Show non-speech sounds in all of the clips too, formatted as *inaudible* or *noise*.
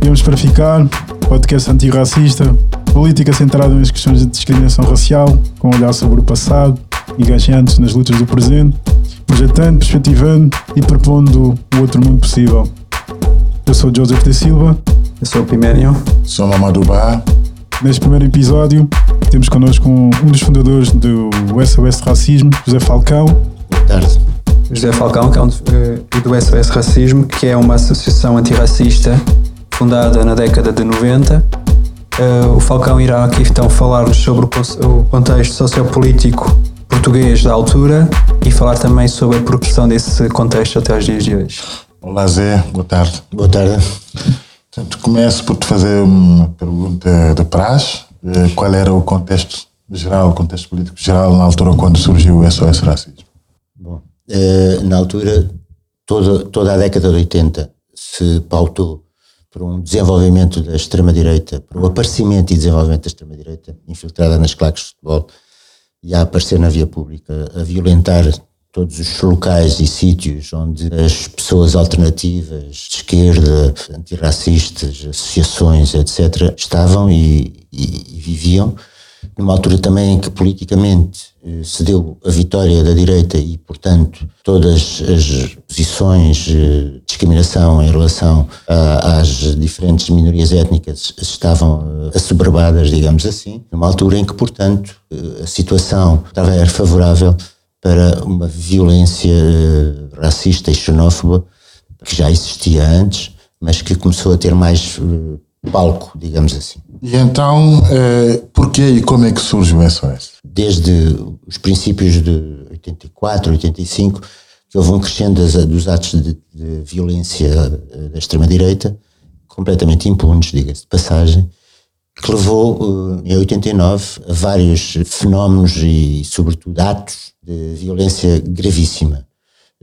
Viemos para ficar, podcast antirracista, política centrada nas questões de discriminação racial, com um olhar sobre o passado, engajantes nas lutas do presente, projetando, perspectivando e propondo o outro mundo possível. Eu sou Joseph de Silva. Eu sou o Pimério. Sou Mamadou Bar. Neste primeiro episódio, temos connosco um, um dos fundadores do SOS Racismo, José Falcão. Boa tarde. José Falcão, que é um uh, do SOS Racismo, que é uma associação antirracista fundada na década de 90. Uh, eh, o Falcão irá aqui então falar-nos sobre o, o contexto sociopolítico português da altura e falar também sobre a progressão desse contexto até os dias de hoje. Olá Zé, boa tarde. Boa tarde. Portanto, começo por te fazer uma pergunta de praxe. Eh, qual era o contexto geral, o contexto político geral na altura quando surgiu o SOS Racismo? Bom, eh, na altura, toda, toda a década de 80 se pautou por um desenvolvimento da extrema-direita, por um aparecimento e desenvolvimento da extrema-direita, infiltrada nas claques de futebol e a aparecer na via pública, a violentar todos os locais e sítios onde as pessoas alternativas, de esquerda, antirracistas, associações, etc., estavam e, e, e viviam, numa altura também em que politicamente se deu a vitória da direita e, portanto, todas as posições de eh, discriminação em relação a, às diferentes minorias étnicas estavam eh, assoberbadas, digamos assim, numa altura em que, portanto, a situação estava era favorável para uma violência racista e xenófoba que já existia antes, mas que começou a ter mais palco, digamos assim. E então, eh, porquê e como é que surge o SOS? Desde os princípios de 84, 85, que houve um crescendo dos atos de, de violência eh, da extrema-direita, completamente impunes, diga-se de passagem, que levou eh, em 89 a vários fenómenos e, sobretudo, atos de violência gravíssima.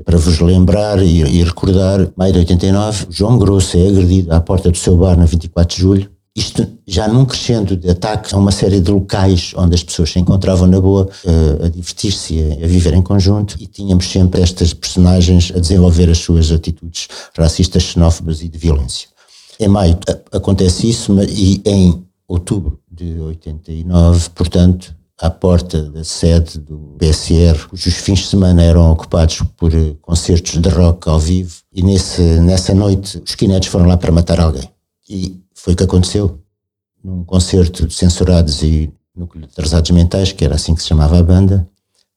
Para vos lembrar e, e recordar, maio de 89, João Grosso é agredido à porta do seu bar na 24 de julho. Isto já num crescendo de ataques a uma série de locais onde as pessoas se encontravam na boa uh, a divertir-se, a, a, viver em conjunto e tínhamos sempre estas personagens a desenvolver as suas atitudes racistas, xenófobas e de violência. Em maio acontece isso e em outubro de 89, portanto, à porta da sede do BSR, cujos fins de semana eram ocupados por eh, concertos de rock ao vivo, e nesse, nessa noite os skinheads foram lá para matar alguém. E foi o que aconteceu. Num concerto de censurados e núcleo de atrasados mentais, que era assim que se chamava a banda,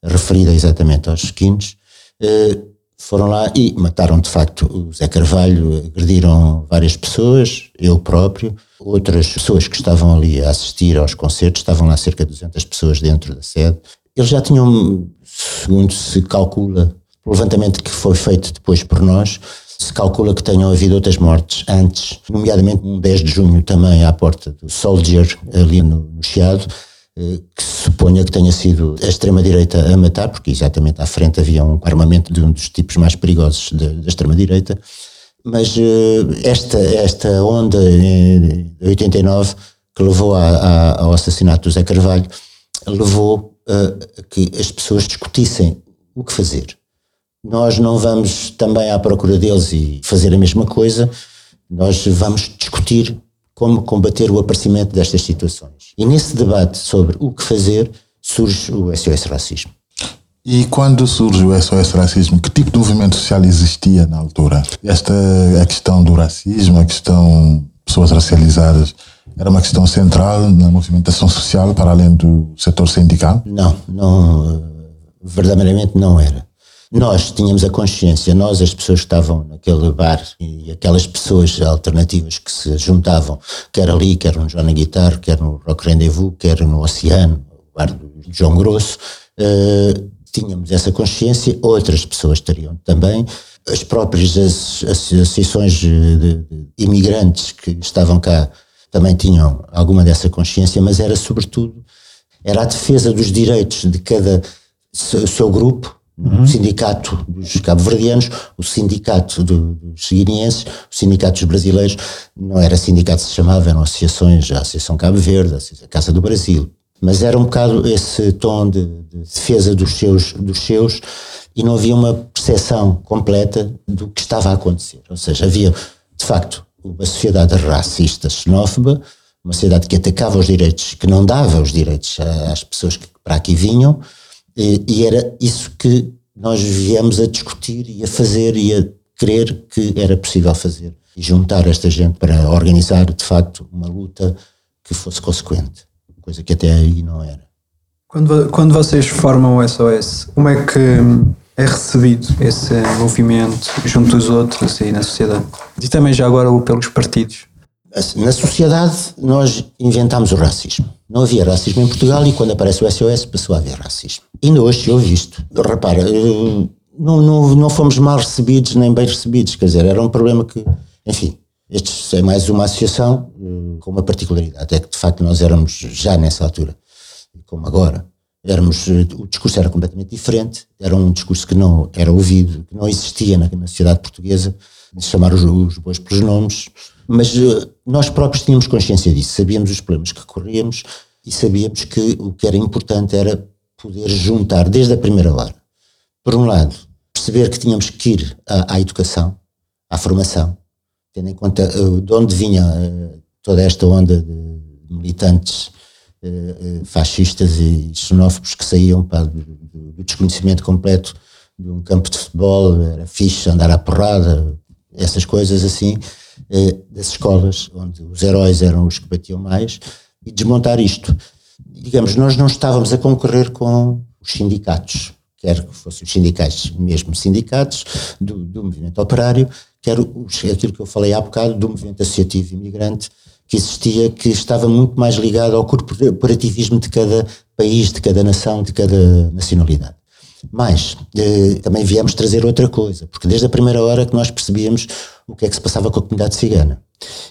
referida exatamente aos skins, eh, foram lá e mataram de facto o Zé Carvalho, agrediram várias pessoas, eu próprio, outras pessoas que estavam ali a assistir aos concertos, estavam lá cerca de 200 pessoas dentro da sede. Eles já tinham, segundo se calcula, o levantamento que foi feito depois por nós, se calcula que tenham havido outras mortes antes, nomeadamente um 10 de junho também à porta do Soldier, ali no, no Chiado, eh, que se suponha que tenha sido a extrema-direita a matar, porque exatamente à frente havia um armamento de um dos tipos mais perigosos da, da extrema-direita. Mas uh, esta, esta onda de 89 que levou a, a, ao assassinato do Zé Carvalho levou uh, a que as pessoas discutissem o que fazer. Nós não vamos também à procura deles e fazer a mesma coisa, nós vamos discutir como combater o aparecimento destas situações. E nesse debate sobre o que fazer, surge o SOS Racismo. E quando surge o SOS Racismo, que tipo de movimento social existia na altura? Esta a questão do racismo, a questão de pessoas racializadas, era uma questão central na movimentação social para além do setor sindical? Não, não, verdadeiramente não era. Nós tínhamos a consciência, nós, as pessoas que estavam naquele bar e aquelas pessoas alternativas que se juntavam, quer ali, quer no Joana Guitar, quer no Rock Rendezvous, quer no Oceano, o bar do João Grosso, uh, tínhamos essa consciência, outras pessoas teriam também, as próprias associações de, de imigrantes que estavam cá também tinham alguma dessa consciência, mas era sobretudo, era a defesa dos direitos de cada seu grupo, Uhum. O sindicato dos cabo-verdianos, o sindicato do, dos guineenses, o sindicato dos brasileiros, não era sindicato se chamava, eram associações, a Associação Cabo Verde, a Casa do Brasil. Mas era um bocado esse tom de, de defesa dos seus, dos seus e não havia uma percepção completa do que estava a acontecer. Ou seja, havia, de facto, uma sociedade racista, xenófoba, uma sociedade que atacava os direitos, que não dava os direitos às pessoas que para aqui vinham, e, e era isso que nós viemos a discutir e a fazer e a crer que era possível fazer e juntar esta gente para organizar de facto uma luta que fosse consequente, coisa que até aí não era. Quando, quando vocês formam o SOS, como é que é recebido esse movimento junto dos outros e na sociedade? E também já agora pelos partidos? Assim, na sociedade nós inventámos o racismo. Não havia racismo em Portugal e quando aparece o SOS passou a haver racismo. Ainda hoje se ouve isto. Repara, não, não, não fomos mal recebidos nem bem recebidos, quer dizer, era um problema que, enfim, este é mais uma associação eh, com uma particularidade, é que de facto nós éramos já nessa altura, como agora, éramos, eh, o discurso era completamente diferente, era um discurso que não era ouvido, que não existia na, na sociedade portuguesa, de chamar os, os bois pelos nomes, mas uh, nós próprios tínhamos consciência disso, sabíamos os problemas que corríamos e sabíamos que o que era importante era poder juntar desde a primeira hora, por um lado, perceber que tínhamos que ir à, à educação, à formação, tendo em conta uh, de onde vinha uh, toda esta onda de militantes fascistas e xenófobos que saíam do, do, desconhecimento completo de um campo de futebol, era fixe andar à porrada, essas coisas assim, das escolas, onde os heróis eram os que batiam mais, e desmontar isto. Digamos, nós não estávamos a concorrer com os sindicatos, quer que fossem os sindicatos, mesmo sindicatos do, do movimento operário, quer aquilo que eu falei há bocado do movimento associativo imigrante que existia, que estava muito mais ligado ao corporativismo de cada país, de cada nação, de cada nacionalidade. Mas eh, também viemos trazer outra coisa, porque desde a primeira hora que nós percebíamos o que é que se passava com a comunidade cigana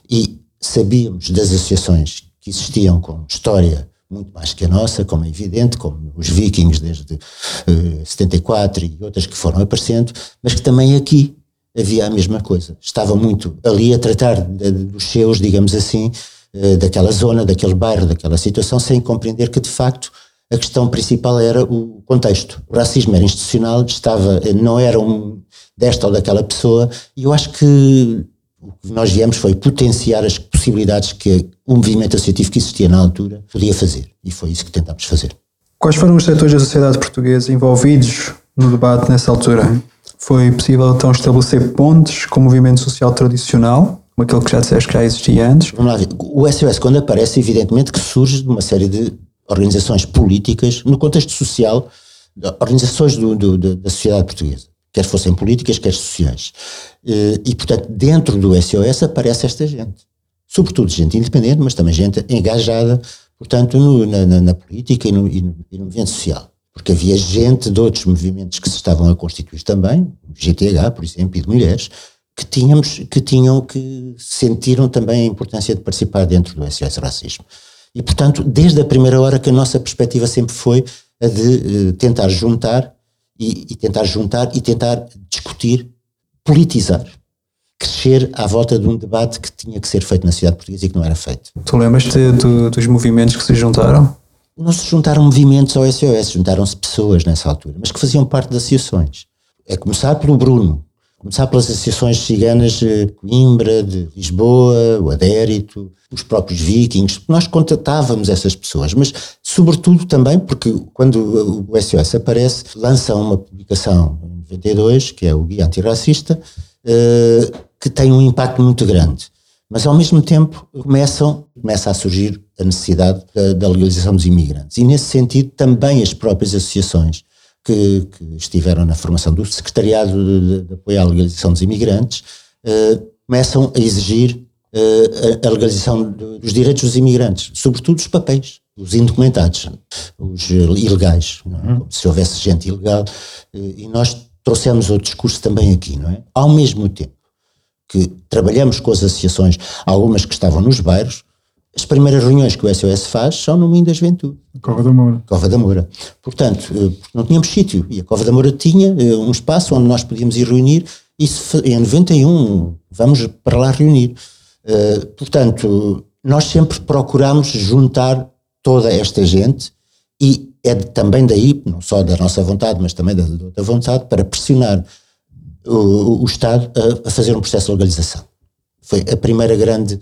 e sabíamos das associações que existiam com história muito mais que a nossa, como é evidente, como os vikings desde uh, 74 e outras que foram aparecendo, mas que também aqui havia a mesma coisa. Estava muito ali a tratar de, dos seus, digamos assim, uh, daquela zona, daquele bairro, daquela situação, sem compreender que de facto a questão principal era o contexto. O racismo era institucional, estava, não era um desta ou daquela pessoa, e eu acho que o que nós viemos foi potenciar as possibilidades que o movimento associativo que existia na altura podia fazer. E foi isso que tentámos fazer. Quais foram os setores da sociedade portuguesa envolvidos no debate nessa altura? Foi possível então estabelecer pontes com o movimento social tradicional, como aquele que já disseste que já existia antes? Vamos lá ver. O SOS, quando aparece, evidentemente que surge de uma série de organizações políticas, no contexto social, organizações do, do, da sociedade portuguesa quer fossem políticas, quer sociais. Eh, e, portanto, dentro do SOS aparece esta gente. Sobretudo gente independente, mas também gente engajada, portanto, no, na, na, política e no, e, no, e no movimento social. Porque havia gente de outros movimentos que se estavam a constituir também, GTH, por exemplo, e de mulheres, que, tínhamos, que tinham que sentiram também a importância de participar dentro do SOS Racismo. E, portanto, desde a primeira hora que a nossa perspectiva sempre foi a de uh, tentar juntar e, e tentar juntar e tentar discutir, politizar crescer à volta de um debate que tinha que ser feito na sociedade portuguesa e que não era feito. Tu lembras-te do, dos movimentos que se juntaram? Não se juntaram movimentos ao SOS, juntaram-se pessoas nessa altura, mas que faziam parte de associações. É começar pelo Bruno, começar pelas associações ciganas de Coimbra, de Lisboa, o Adérito, os próprios vikings. Nós contatávamos essas pessoas, mas sobretudo também porque quando o SOS aparece, lança uma publicação em 92, que é o Guia Antirracista, eh, que tem um impacto muito grande. Mas ao mesmo tempo começam, começa a surgir a necessidade da, da legalização dos imigrantes. E nesse sentido também as próprias associações que, que estiveram na formação do Secretariado de, de, Apoio à Legalização dos Imigrantes uh, começam a exigir uh, a, a, legalização dos direitos dos imigrantes, sobretudo os papéis, os indocumentados, os ilegais, é? Uhum. como se houvesse gente ilegal. E nós trouxemos o discurso também aqui, não é? Ao mesmo tempo que trabalhamos com as associações, algumas que estavam nos bairros, as primeiras reuniões que o SOS faz são no Moinho da Juventude. Cova da Moura. Cova da Moura. Portanto, eh, não tínhamos sítio. E a Cova da Moura tinha eh, um espaço onde nós podíamos ir reunir. E em 91 vamos para lá reunir. Eh, portanto, nós sempre procuramos juntar toda esta gente e é também daí, não só da nossa vontade, mas também da, da vontade, para pressionar o, o Estado a, a fazer um processo de legalização Foi a primeira grande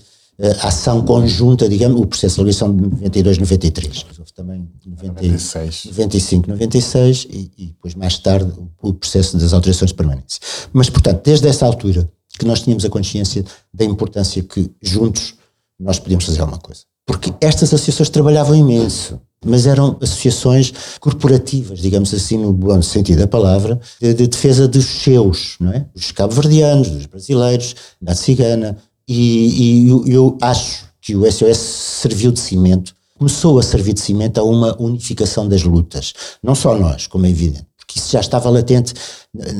ação conjunta, digamos, o processo de ligação de 92, 93. Houve também 90, 96. 95, 96 e, e depois mais tarde o, processo das autorizações de permanência. Mas, portanto, desde essa altura que nós tínhamos a consciência da importância que juntos nós podíamos fazer alguma coisa. Porque estas associações trabalhavam imenso mas eram associações corporativas, digamos assim, no bom sentido da palavra, de, de defesa dos seus, não é? Dos cabo-verdianos, dos brasileiros, da cigana, e, e eu, eu acho que o SOS serviu de cimento, começou a servir de cimento a uma unificação das lutas. Não só nós, como é evidente, porque isso já estava latente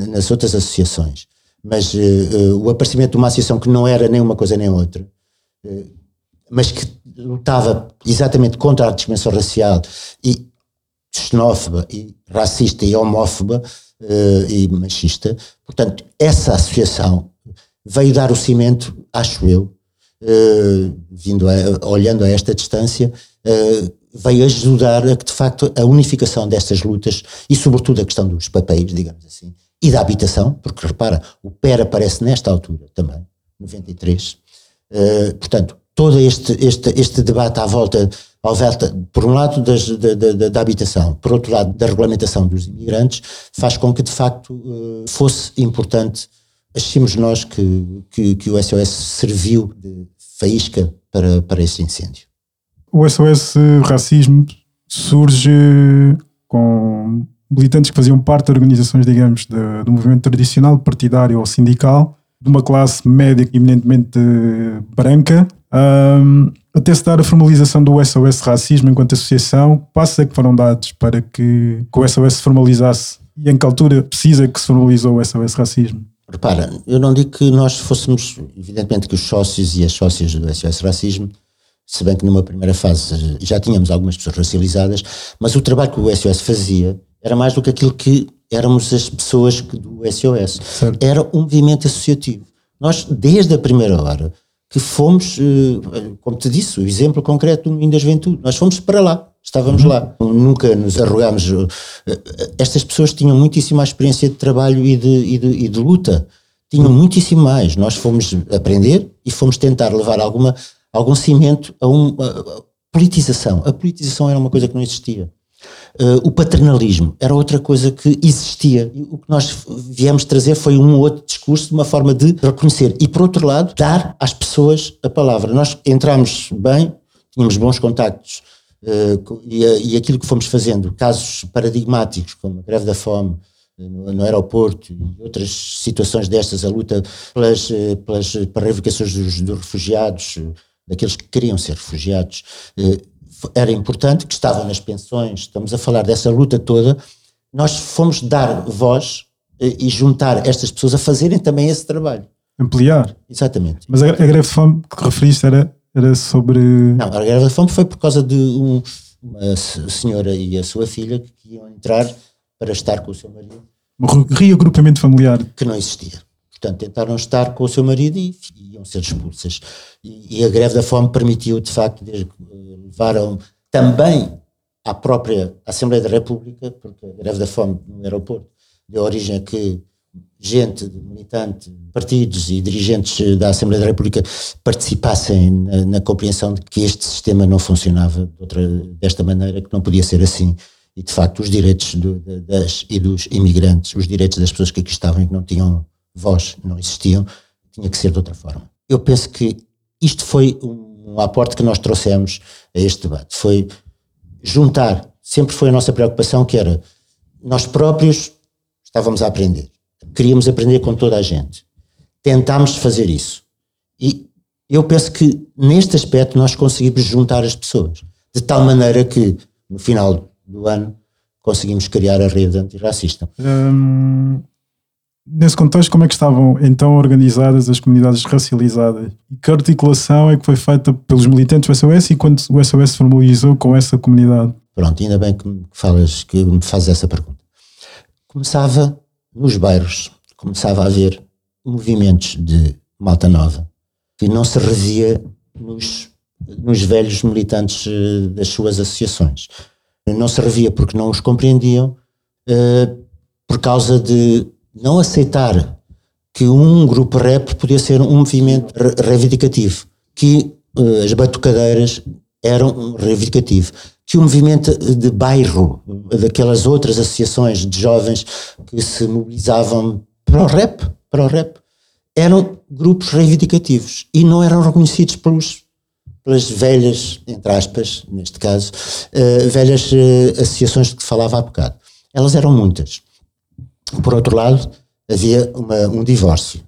nas outras associações. Mas uh, uh, o aparecimento de uma associação que não era nem uma coisa nem outra, uh, mas que lutava exatamente contra a discriminação racial e xenófoba e racista e homófoba e machista. Portanto, essa associação veio dar o cimento, acho eu, uh, vindo a, olhando a esta distância, uh, veio ajudar a que de facto a unificação destas lutas e sobretudo a questão dos papéis, digamos assim, e da habitação, porque repara, o PER aparece nesta altura também, 93. Uh, portanto, todo este, este, este debate à volta, volta por um lado, das, da, da, da, habitação, por outro lado, da regulamentação dos imigrantes, faz com que, de facto, eh, fosse importante. Achamos nós que, que, que o SOS serviu de faísca para, para esse incêndio. O SOS Racismo surge com militantes que faziam parte de organizações, digamos, de, do movimento tradicional, partidário ou sindical, de uma classe média eminentemente branca, um, até se dar a formalização do SOS Racismo enquanto associação, passos é que foram dados para que, que o SOS se formalizasse e em que altura precisa que se formalizou o SOS Racismo? Repara, eu não digo que nós fôssemos, evidentemente que os sócios e as sócias do SOS Racismo, se bem que numa primeira fase já tínhamos algumas pessoas racializadas, mas o trabalho que o SOS fazia era mais do que aquilo que éramos as pessoas do SOS. Certo. Era um movimento associativo. Nós, desde a primeira hora, que fomos, eh, como te disse, o exemplo concreto do Moinho da Juventude. Nós fomos para lá, estávamos lá. Nunca nos arrogámos. Eh, estas pessoas tinham muitíssima experiência de trabalho e de, e de, e de luta. Tinham muitíssimo mais. Nós fomos aprender e fomos tentar levar alguma, algum cimento a uma politização. A politização era uma coisa que não existia. Uh, o paternalismo era outra coisa que existia. E o que nós viemos trazer foi um outro discurso, uma forma de reconhecer. E, por outro lado, dar às pessoas a palavra. Nós entramos bem, tínhamos bons contactos, uh, e, e, aquilo que fomos fazendo, casos paradigmáticos, como a greve da fome, eh, no, no, aeroporto e outras situações destas, a luta pelas, pelas, para reivindicações dos, dos refugiados, daqueles que queriam ser refugiados, era importante, que estavam nas pensões, estamos a falar dessa luta toda, nós fomos dar voz eh, e juntar estas pessoas a fazerem também esse trabalho. Ampliar. Exatamente. Mas a, a greve de fome que referiste era, era sobre. Não, a greve de fome foi por causa de um, uma senhora e a sua filha que iam entrar para estar com o seu marido. Um reagrupamento familiar. Que não existia. Portanto, tentaram estar com o seu marido e, e iam ser expulsas. E, e, a greve da fome permitiu, de facto, levaram também à própria Assembleia da República, porque a greve da fome no aeroporto deu origem a que gente, militante, partidos e dirigentes da Assembleia da República participassem na, na compreensão de que este sistema não funcionava de outra, desta maneira, que não podia ser assim. E, de facto, os direitos do, das e dos imigrantes, os direitos das pessoas que aqui estavam e que não tinham voz, não existiam, tinha que ser de outra forma. Eu penso que isto foi um, um aporte que nós trouxemos a este debate. Foi juntar, sempre foi a nossa preocupação, que era nós próprios estávamos a aprender. Queríamos aprender com toda a gente. Tentámos fazer isso. E eu penso que neste aspecto nós conseguimos juntar as pessoas. De tal maneira que no final do ano conseguimos criar a rede antirracista. Hum, Nesse contexto, como é que estavam então organizadas as comunidades racializadas? E que articulação é que foi feita pelos militantes do SOS e quando o SOS se formalizou com essa comunidade? Pronto, ainda bem que me, falas, que me fazes essa pergunta. Começava nos bairros, começava a haver movimentos de malta nova que não se revia nos, nos velhos militantes eh, das suas associações. Não se revia porque não os compreendiam, uh, por causa de não aceitar que um grupo rap podia ser um movimento reivindicativo, que uh, as batucadeiras eram um reivindicativo, que o movimento de bairro, daquelas outras associações de jovens que se mobilizavam para o rap, para o rap, eram grupos reivindicativos e não eram reconhecidos pelos, pelas velhas, entre aspas, neste caso, uh, velhas uh, associações de que falava há bocado. Elas eram muitas. Por outro lado, havia uma, um divórcio.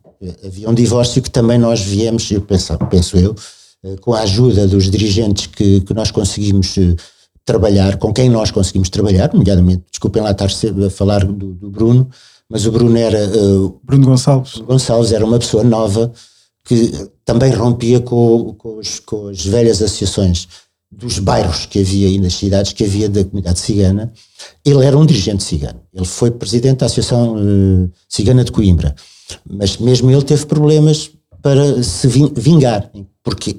Havia um divórcio que também nós viemos, eu penso, penso eu, eh, com a ajuda dos dirigentes que, que nós conseguimos eh, trabalhar, com quem nós conseguimos trabalhar, nomeadamente, desculpem lá estar a falar do, do Bruno, mas o Bruno era. Uh, Bruno Gonçalves. Gonçalves era uma pessoa nova que também rompia com, com, os, com as velhas associações dos bairros que havia aí nas cidades, que havia da comunidade cigana. Ele era um dirigente cigano. Ele foi presidente da Associação uh, Cigana de Coimbra. Mas mesmo ele teve problemas para se vingar, porque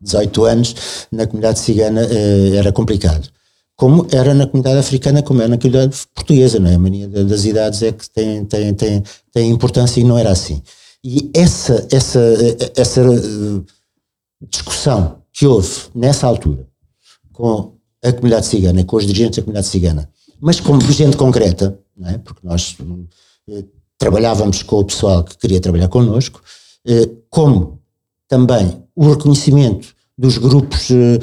18 anos na comunidade cigana uh, era complicado. Como era na comunidade africana, como era na comunidade portuguesa, não é? A mania das idades é que tem, tem, tem, tem importância e não era assim. E essa, essa, essa uh, discussão que houve nessa altura com a comunidade cigana, com os dirigentes da comunidade cigana, mas como gente concreta, é? porque nós eh, trabalhávamos com o pessoal que queria trabalhar connosco, eh, como também o reconhecimento dos grupos eh,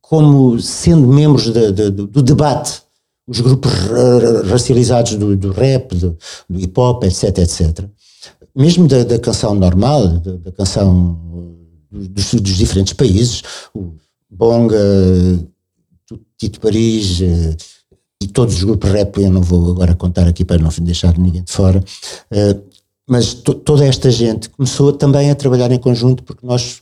como sendo membros de, de, do debate, os grupos racializados do, do rap, do, do, hip hop, etc, etc. Mesmo da, da canção normal, da, da canção dos, dos, diferentes países, o Bonga, Tito Paris eh, e todos os grupos rap, eu não vou agora contar aqui para não deixar ninguém de fora, mas toda esta gente começou também a trabalhar em conjunto porque nós,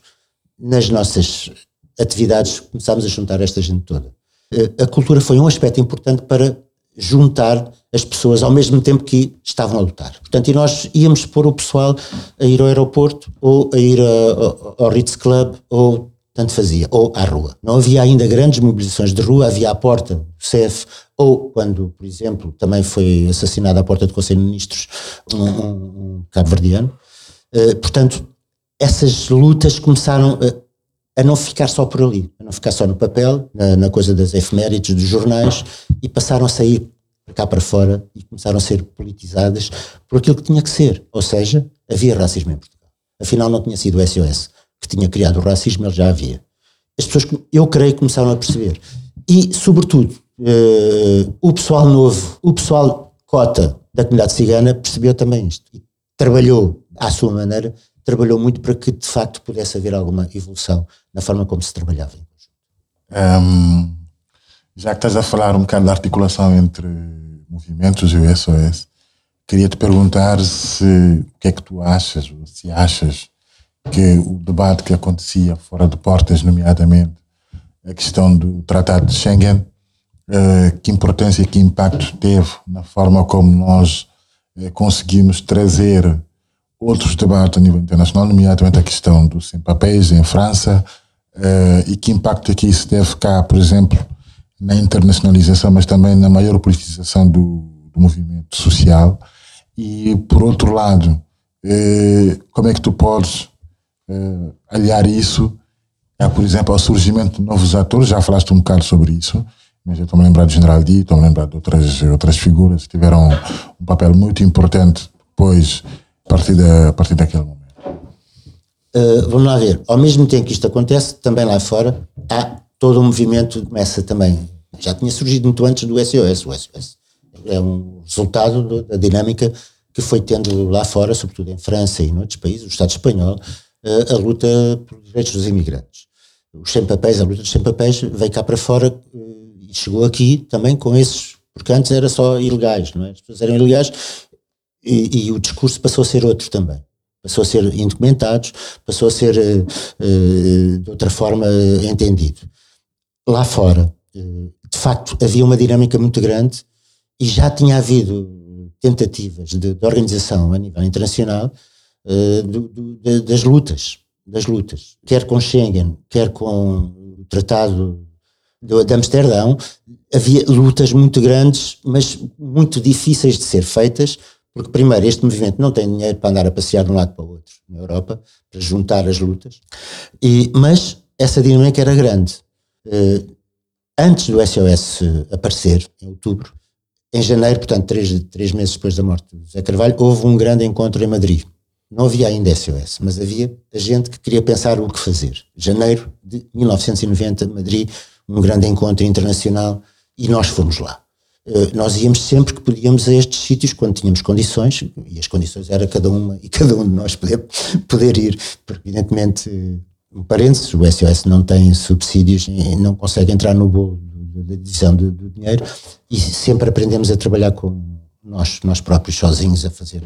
nas nossas atividades, começámos a juntar esta gente toda. Eh, a cultura foi um aspecto importante para juntar as pessoas ao mesmo tempo que estavam a lutar. Portanto, e nós íamos pôr o pessoal a ir ao aeroporto ou a ir a, ao Ritz Club ou tanto fazia, ou à rua. Não havia ainda grandes mobilizações de rua, havia à porta do CEF, ou quando, por exemplo, também foi assassinado à porta do Conselho de Ministros um, um, um cabo-verdiano. Uh, portanto, essas lutas começaram a, a, não ficar só por ali, a não ficar só no papel, na, na coisa das efemérides, dos jornais, e passaram a sair cá para fora e começaram a ser politizadas por aquilo que tinha que ser. Ou seja, havia racismo em Portugal. Afinal, não tinha sido o SOS que tinha criado o racismo, ele já havia. As pessoas, eu creio, começaram a perceber. E, sobretudo, uh, o pessoal novo, o pessoal cota da comunidade cigana percebeu também isto. E trabalhou, à sua maneira, trabalhou muito para que, de facto, pudesse haver alguma evolução na forma como se trabalhava. Um, já que estás a falar um bocado da articulação entre movimentos e o SOS, queria te perguntar se o que é que tu achas, se achas que o debate que acontecia fora de portas, nomeadamente a questão do Tratado de Schengen, eh, que importância e que impacto teve na forma como nós eh, conseguimos trazer outros debates a nível internacional, nomeadamente a questão dos sem-papéis em França, eh, e que impacto é que isso teve cá, por exemplo, na internacionalização, mas também na maior politização do, do movimento social. E, por outro lado, como é que tu podes uh, aliar isso, é, por exemplo, ao surgimento de novos atores, já falaste um bocado sobre isso, mas eu estou-me a lembrar do General D, estou-me a lembrar de outras, outras figuras que tiveram um papel muito importante depois, a partir, da, a partir daquele momento. Uh, vamos lá ver, ao mesmo tempo que isto acontece, também lá fora, há todo um movimento que começa também, já tinha surgido muito antes do SOS, o SOS é um resultado da dinâmica que foi tendo lá fora, sobretudo em França e em outros países, o Estado espanhol, a luta por direitos dos imigrantes. Os sem-papéis, a luta dos sem-papéis veio cá para fora eh, e chegou aqui também com esses, porque antes era só ilegais, não é? As pessoas eram ilegais e, e o discurso passou a ser outro também. Passou a ser indocumentados, passou a ser uh, de outra forma entendido. Lá fora, de facto, havia uma dinâmica muito grande e já tinha havido tentativas de, de organização a nível internacional uh, do, das lutas, das lutas, quer com Schengen, quer com o Tratado de, de Amsterdão, havia lutas muito grandes, mas muito difíceis de ser feitas, Porque, primeiro, este movimento não tem dinheiro para andar a passear de um lado para o outro na Europa, para juntar as lutas, e, mas essa dinâmica era grande. Uh, antes do SOS aparecer, em outubro, em janeiro, portanto, três, três meses depois da morte do José Carvalho, houve um grande encontro em Madrid. Não havia ainda SOS, mas havia a gente que queria pensar o que fazer. Janeiro de 1990, Madrid, um grande encontro internacional, e nós fomos lá. Uh, nós íamos sempre que podíamos a estes sítios quando tínhamos condições, e as condições era cada uma e *laughs* cada um de nós poder, poder ir, porque evidentemente, um parênteses, o SOS não tem subsídios e não consegue entrar no bolo da divisão do, do, dinheiro e sempre aprendemos a trabalhar com nós, nós próprios sozinhos a fazer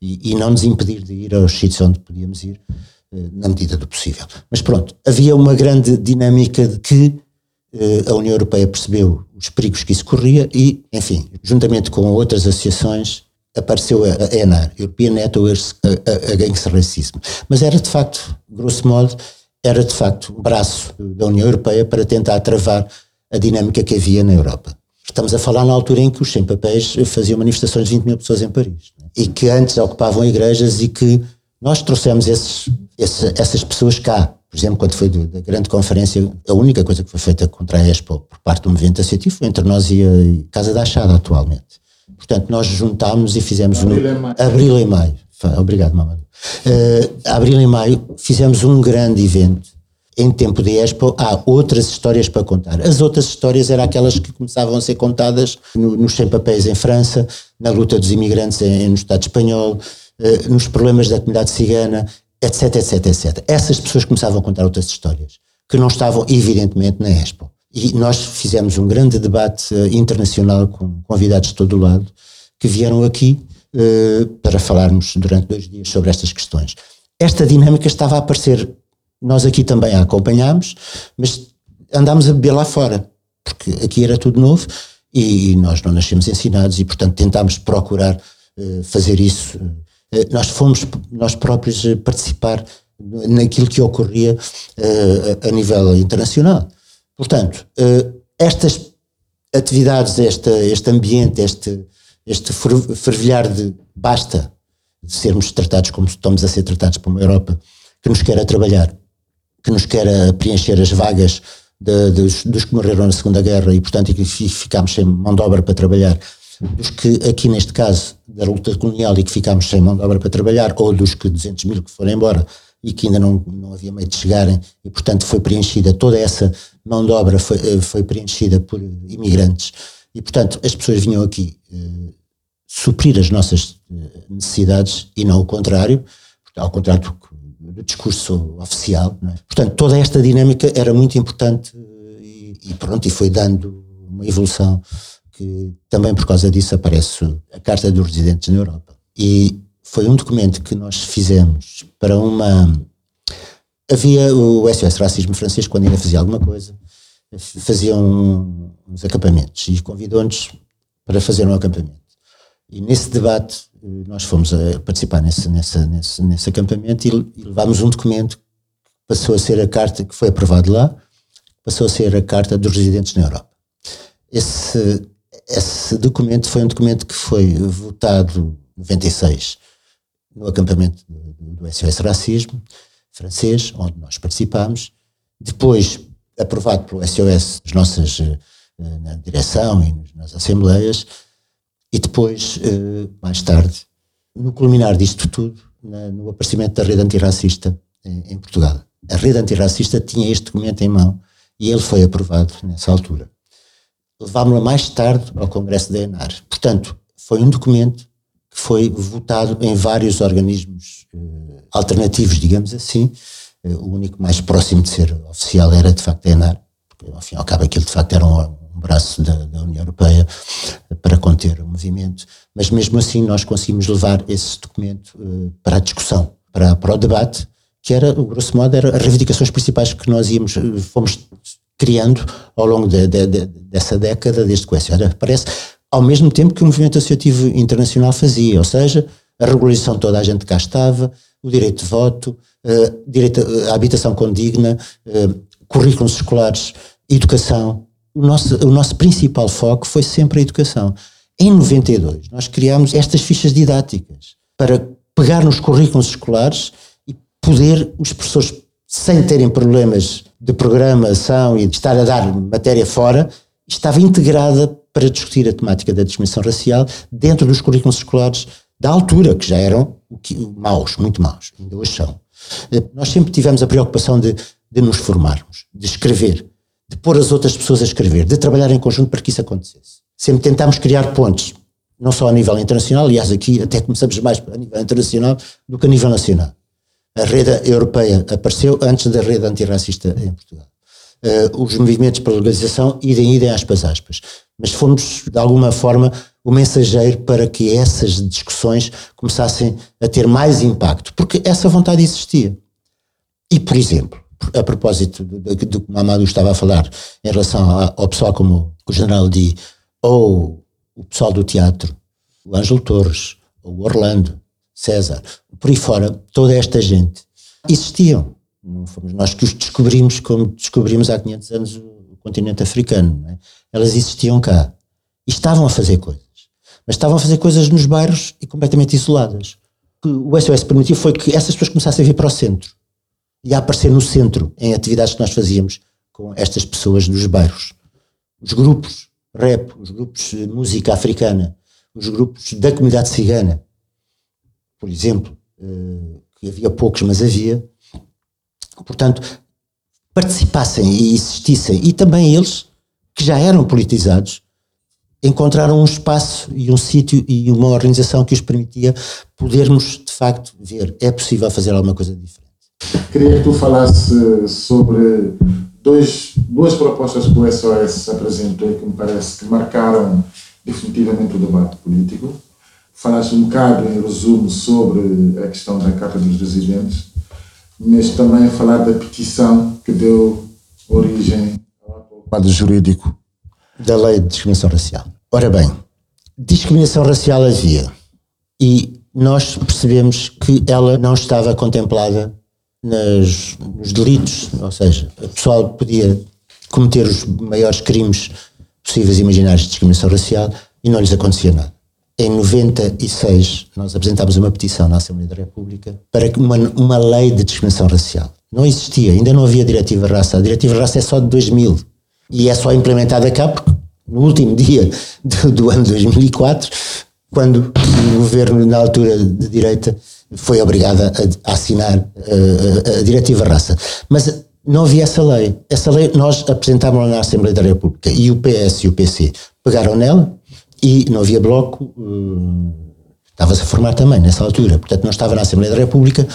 e, e não nos impedir de ir aos sítios onde podíamos ir eh, na medida do possível. Mas pronto, havia uma grande dinâmica de que eh, a União Europeia percebeu os perigos que isso corria e, enfim, juntamente com outras associações, apareceu a ENAR, European Network Against Racism. Mas era de facto, grosso modo, era de facto um braço da União Europeia para tentar travar a dinâmica que havia na Europa. Estamos a falar na altura em que os sem-papéis faziam manifestações de 20 mil pessoas em Paris. Né? E que antes ocupavam igrejas e que nós trouxemos esses, esse, essas pessoas cá. Por exemplo, quando foi da grande conferência, a única coisa que foi feita contra a Expo por parte do movimento associativo foi entre nós e a Casa da Achada atualmente. Portanto, nós juntámos e fizemos abril um. Em maio. Abril em maio. Obrigado, Mamãe. Uh, abril em maio fizemos um grande evento em tempo de Expo há outras histórias para contar. As outras histórias eram aquelas que começavam a ser contadas no, nos sem-papéis em França, na luta dos imigrantes em, no Estado espanhol, eh, nos problemas da comunidade cigana, etc, etc, etc. Essas pessoas começavam a contar outras histórias, que não estavam evidentemente na Expo. E nós fizemos um grande debate eh, internacional com convidados de todo o lado, que vieram aqui eh, para falarmos durante dois dias sobre estas questões. Esta dinâmica estava a aparecer nós aqui também a acompanhámos, mas andámos a beber lá fora, porque aqui era tudo novo e nós não nascemos ensinados e, portanto, tentámos procurar uh, fazer isso. Uh, nós fomos nós próprios participar naquilo que ocorria uh, a nível internacional. Portanto, estas atividades, este, este ambiente, este, este fervilhar de basta de sermos tratados como estamos a ser tratados por uma Europa que nos quer a trabalhar que nos quer preencher as vagas de, dos, dos, que morreram na Segunda Guerra e, portanto, ficámos sem mão de obra para trabalhar, dos que, aqui neste caso, da luta colonial e que ficámos sem mão de obra para trabalhar, ou dos que 200 mil que foram embora e que ainda não, não havia meio de chegarem, e, portanto, foi preenchida, toda essa mão de obra foi, eh, foi preenchida por imigrantes. E, portanto, as pessoas vinham aqui eh, suprir as nossas eh, necessidades e não o contrário, ao contrário do que do discurso oficial. É? Portanto, toda esta dinâmica era muito importante e, e, pronto, e foi dando uma evolução que também por causa disso aparece a Carta dos Residentes na Europa. E foi um documento que nós fizemos para uma... Havia o SOS Racismo Francês, quando ainda fazia alguma coisa, faziam uns acampamentos e convidou-nos para fazer um acampamento. E nesse debate nós fomos a participar nesse, nesse, nesse, nesse acampamento e, e levámos um documento que passou a ser a carta que foi aprovado lá, passou a ser a carta dos residentes na Europa. Esse, esse documento foi um documento que foi votado em 96 no acampamento do, do SOS Racismo francês, onde nós participámos, depois aprovado pelo SOS nas nossas eh, na direção e nas assembleias, e depois, eh, mais tarde, no culminar disto tudo, no aparecimento da rede antirracista em Portugal. A rede antirracista tinha este documento em mão e ele foi aprovado nessa altura. Levámos-la mais tarde ao Congresso da ENAR. Portanto, foi um documento que foi votado em vários organismos eh, alternativos, digamos assim. Eh, o único mais próximo de ser oficial era, de facto, a ENAR, porque, ao fim e ao cabo, aquilo, de facto, era um, um braço da, da, União Europeia para conter o movimento, mas mesmo assim nós conseguimos levar esse documento uh, para a discussão, para, para o debate, que era, grosso modo, eram as reivindicações principais que nós íamos, eh, fomos criando ao longo de, de, de, dessa década, desde que o SR aparece, ao mesmo tempo que o movimento associativo internacional fazia, ou seja, a regularização toda a gente cá estava, o direito de voto, uh, direito à habitação condigna, currículos escolares, educação, o nosso, o nosso principal foco foi sempre a educação. Em 92, nós criámos estas fichas didáticas para pegar nos currículos escolares e poder os professores, sem terem problemas de programação e de estar a dar matéria fora, estava integrada para discutir a temática da discriminação racial dentro dos currículos escolares da altura, que já eram maus, muito maus, ainda hoje são. Eh, nós sempre tivemos a preocupação de, de nos formarmos, de escrever, de pôr as outras pessoas a escrever, de trabalhar em conjunto para que isso acontecesse. Sempre tentámos criar pontos, não só a nível internacional, aliás, aqui até começamos mais a nível internacional do que a nível nacional. A rede europeia apareceu antes da rede antirracista em Portugal. Uh, os movimentos para a legalização, idem, idem, aspas, aspas. Mas fomos, de alguma forma, o mensageiro para que essas discussões começassem a ter mais impacto, porque essa vontade existia. E, por exemplo, a propósito do que o Mamadou estava a falar em relação ao pessoal como o General Di, ou o pessoal do teatro, o Ângelo Torres, o Orlando, César, por aí fora, toda esta gente, existiam. Não fomos nós que os descobrimos como descobrimos há 500 anos o continente africano. É? Elas existiam cá e estavam a fazer coisas. Mas estavam a fazer coisas nos bairros e completamente isoladas. O SOS permitiu foi que essas pessoas começassem a vir para o centro e a aparecer no centro em atividades que nós fazíamos com estas pessoas dos bairros. Os grupos rap, os grupos de música africana, os grupos da comunidade cigana, por exemplo, eh, que havia poucos, mas havia. Portanto, participassem e existissem, e também eles, que já eram politizados, encontraram um espaço e um sítio e uma organização que os permitia podermos, de facto, ver é possível fazer alguma coisa diferente. Queria que tu falasse sobre dois, duas propostas que o SOS apresentou e que me parece que marcaram definitivamente o debate político. Falaste um bocado em resumo sobre a questão da Carta dos Residentes, mas também falar da petição que deu origem ao quadro jurídico da lei de discriminação racial. Ora bem, discriminação racial havia e nós percebemos que ela não estava contemplada nas, nos delitos, ou seja, o pessoal podia cometer os maiores crimes possíveis e imaginários de discriminação racial e não lhes acontecia nada. Em 96, nós apresentámos uma petição na Assembleia da República para uma, uma lei de discriminação racial. Não existia, ainda não havia diretiva raça. A diretiva raça é só de 2000 e é só implementada cá porque no último dia do, do ano 2004, quando o governo, na altura de direita, foi obrigada a, a assinar a, a, a diretiva raça. Mas não havia essa lei. Essa lei nós apresentámos na Assembleia da República e o PS e o PC pegaram nela e não havia bloco, hum, estava-se a formar também nessa altura, portanto não estava na Assembleia da República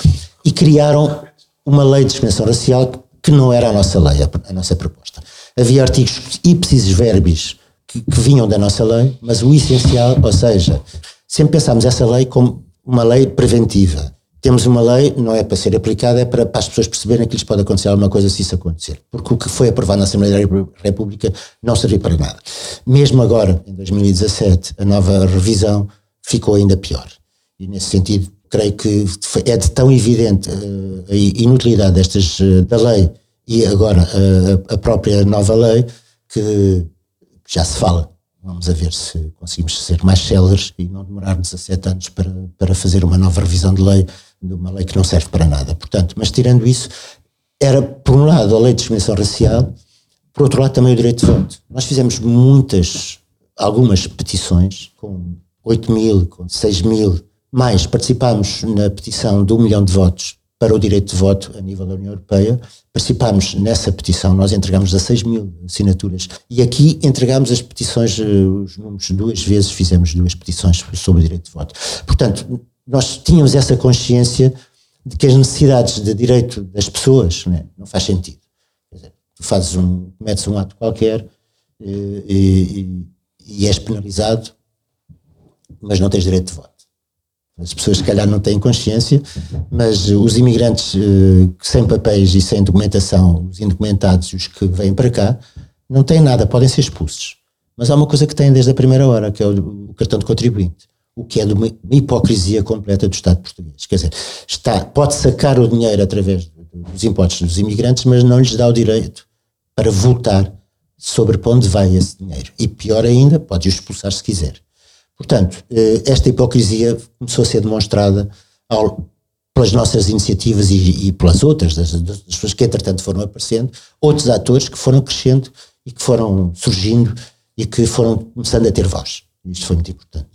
e criaram uma lei de discriminação racial que não era a nossa lei, a, a nossa proposta. Havia artigos ipsis verbis que, que vinham da nossa lei, mas o essencial, ou seja, sempre pensámos essa lei como uma lei preventiva. Temos uma lei, não é para ser aplicada, é para, para, as pessoas perceberem que lhes pode acontecer alguma coisa se isso acontecer. Porque o que foi aprovado na Assembleia da República não serviu para nada. Mesmo agora, em 2017, a nova revisão ficou ainda pior. E nesse sentido, creio que é de tão evidente uh, a inutilidade destas, uh, da lei e agora uh, a própria nova lei que já se fala Vamos a ver se conseguimos ser mais céleres e não demorarmos 17 anos para, para fazer uma nova revisão de lei, de uma lei que não serve para nada. Portanto, mas tirando isso, era, por um lado, a lei de discriminação racial, por outro lado, também o direito de voto. Nós fizemos muitas, algumas petições, com 8 mil, com 6 mil, mais participámos na petição de um milhão de votos para o direito de voto a nível da União Europeia. Participámos nessa petição, nós entregámos 16 mil assinaturas e aqui entregámos as petições, eh, os números duas vezes, fizemos duas petições sobre o direito de voto. Portanto, nós tínhamos essa consciência de que as necessidades de direito das pessoas não, é? não faz sentido. Dizer, tu fazes um, cometes um ato qualquer eh, e, e, e és penalizado, mas não tens direito de voto. As pessoas, se calhar, não têm consciência, mas os imigrantes uh, sem papéis e sem documentação, os indocumentados e os que vêm para cá, não têm nada, podem ser expulsos. Mas há uma coisa que têm desde a primeira hora, que é o, cartão de contribuinte, o que é de uma, hipocrisia completa do Estado português. Quer dizer, está, pode sacar o dinheiro através dos impostos dos imigrantes, mas não lhes dá o direito para votar sobre para onde vai esse dinheiro. E pior ainda, pode-o expulsar se quiser. Portanto, eh, esta hipocrisia começou a ser demonstrada ao, pelas nossas iniciativas e, e pelas outras, das, das, pessoas que entretanto foram aparecendo, outros atores que foram crescendo e que foram surgindo e que foram começando a ter voz. Isto foi muito importante.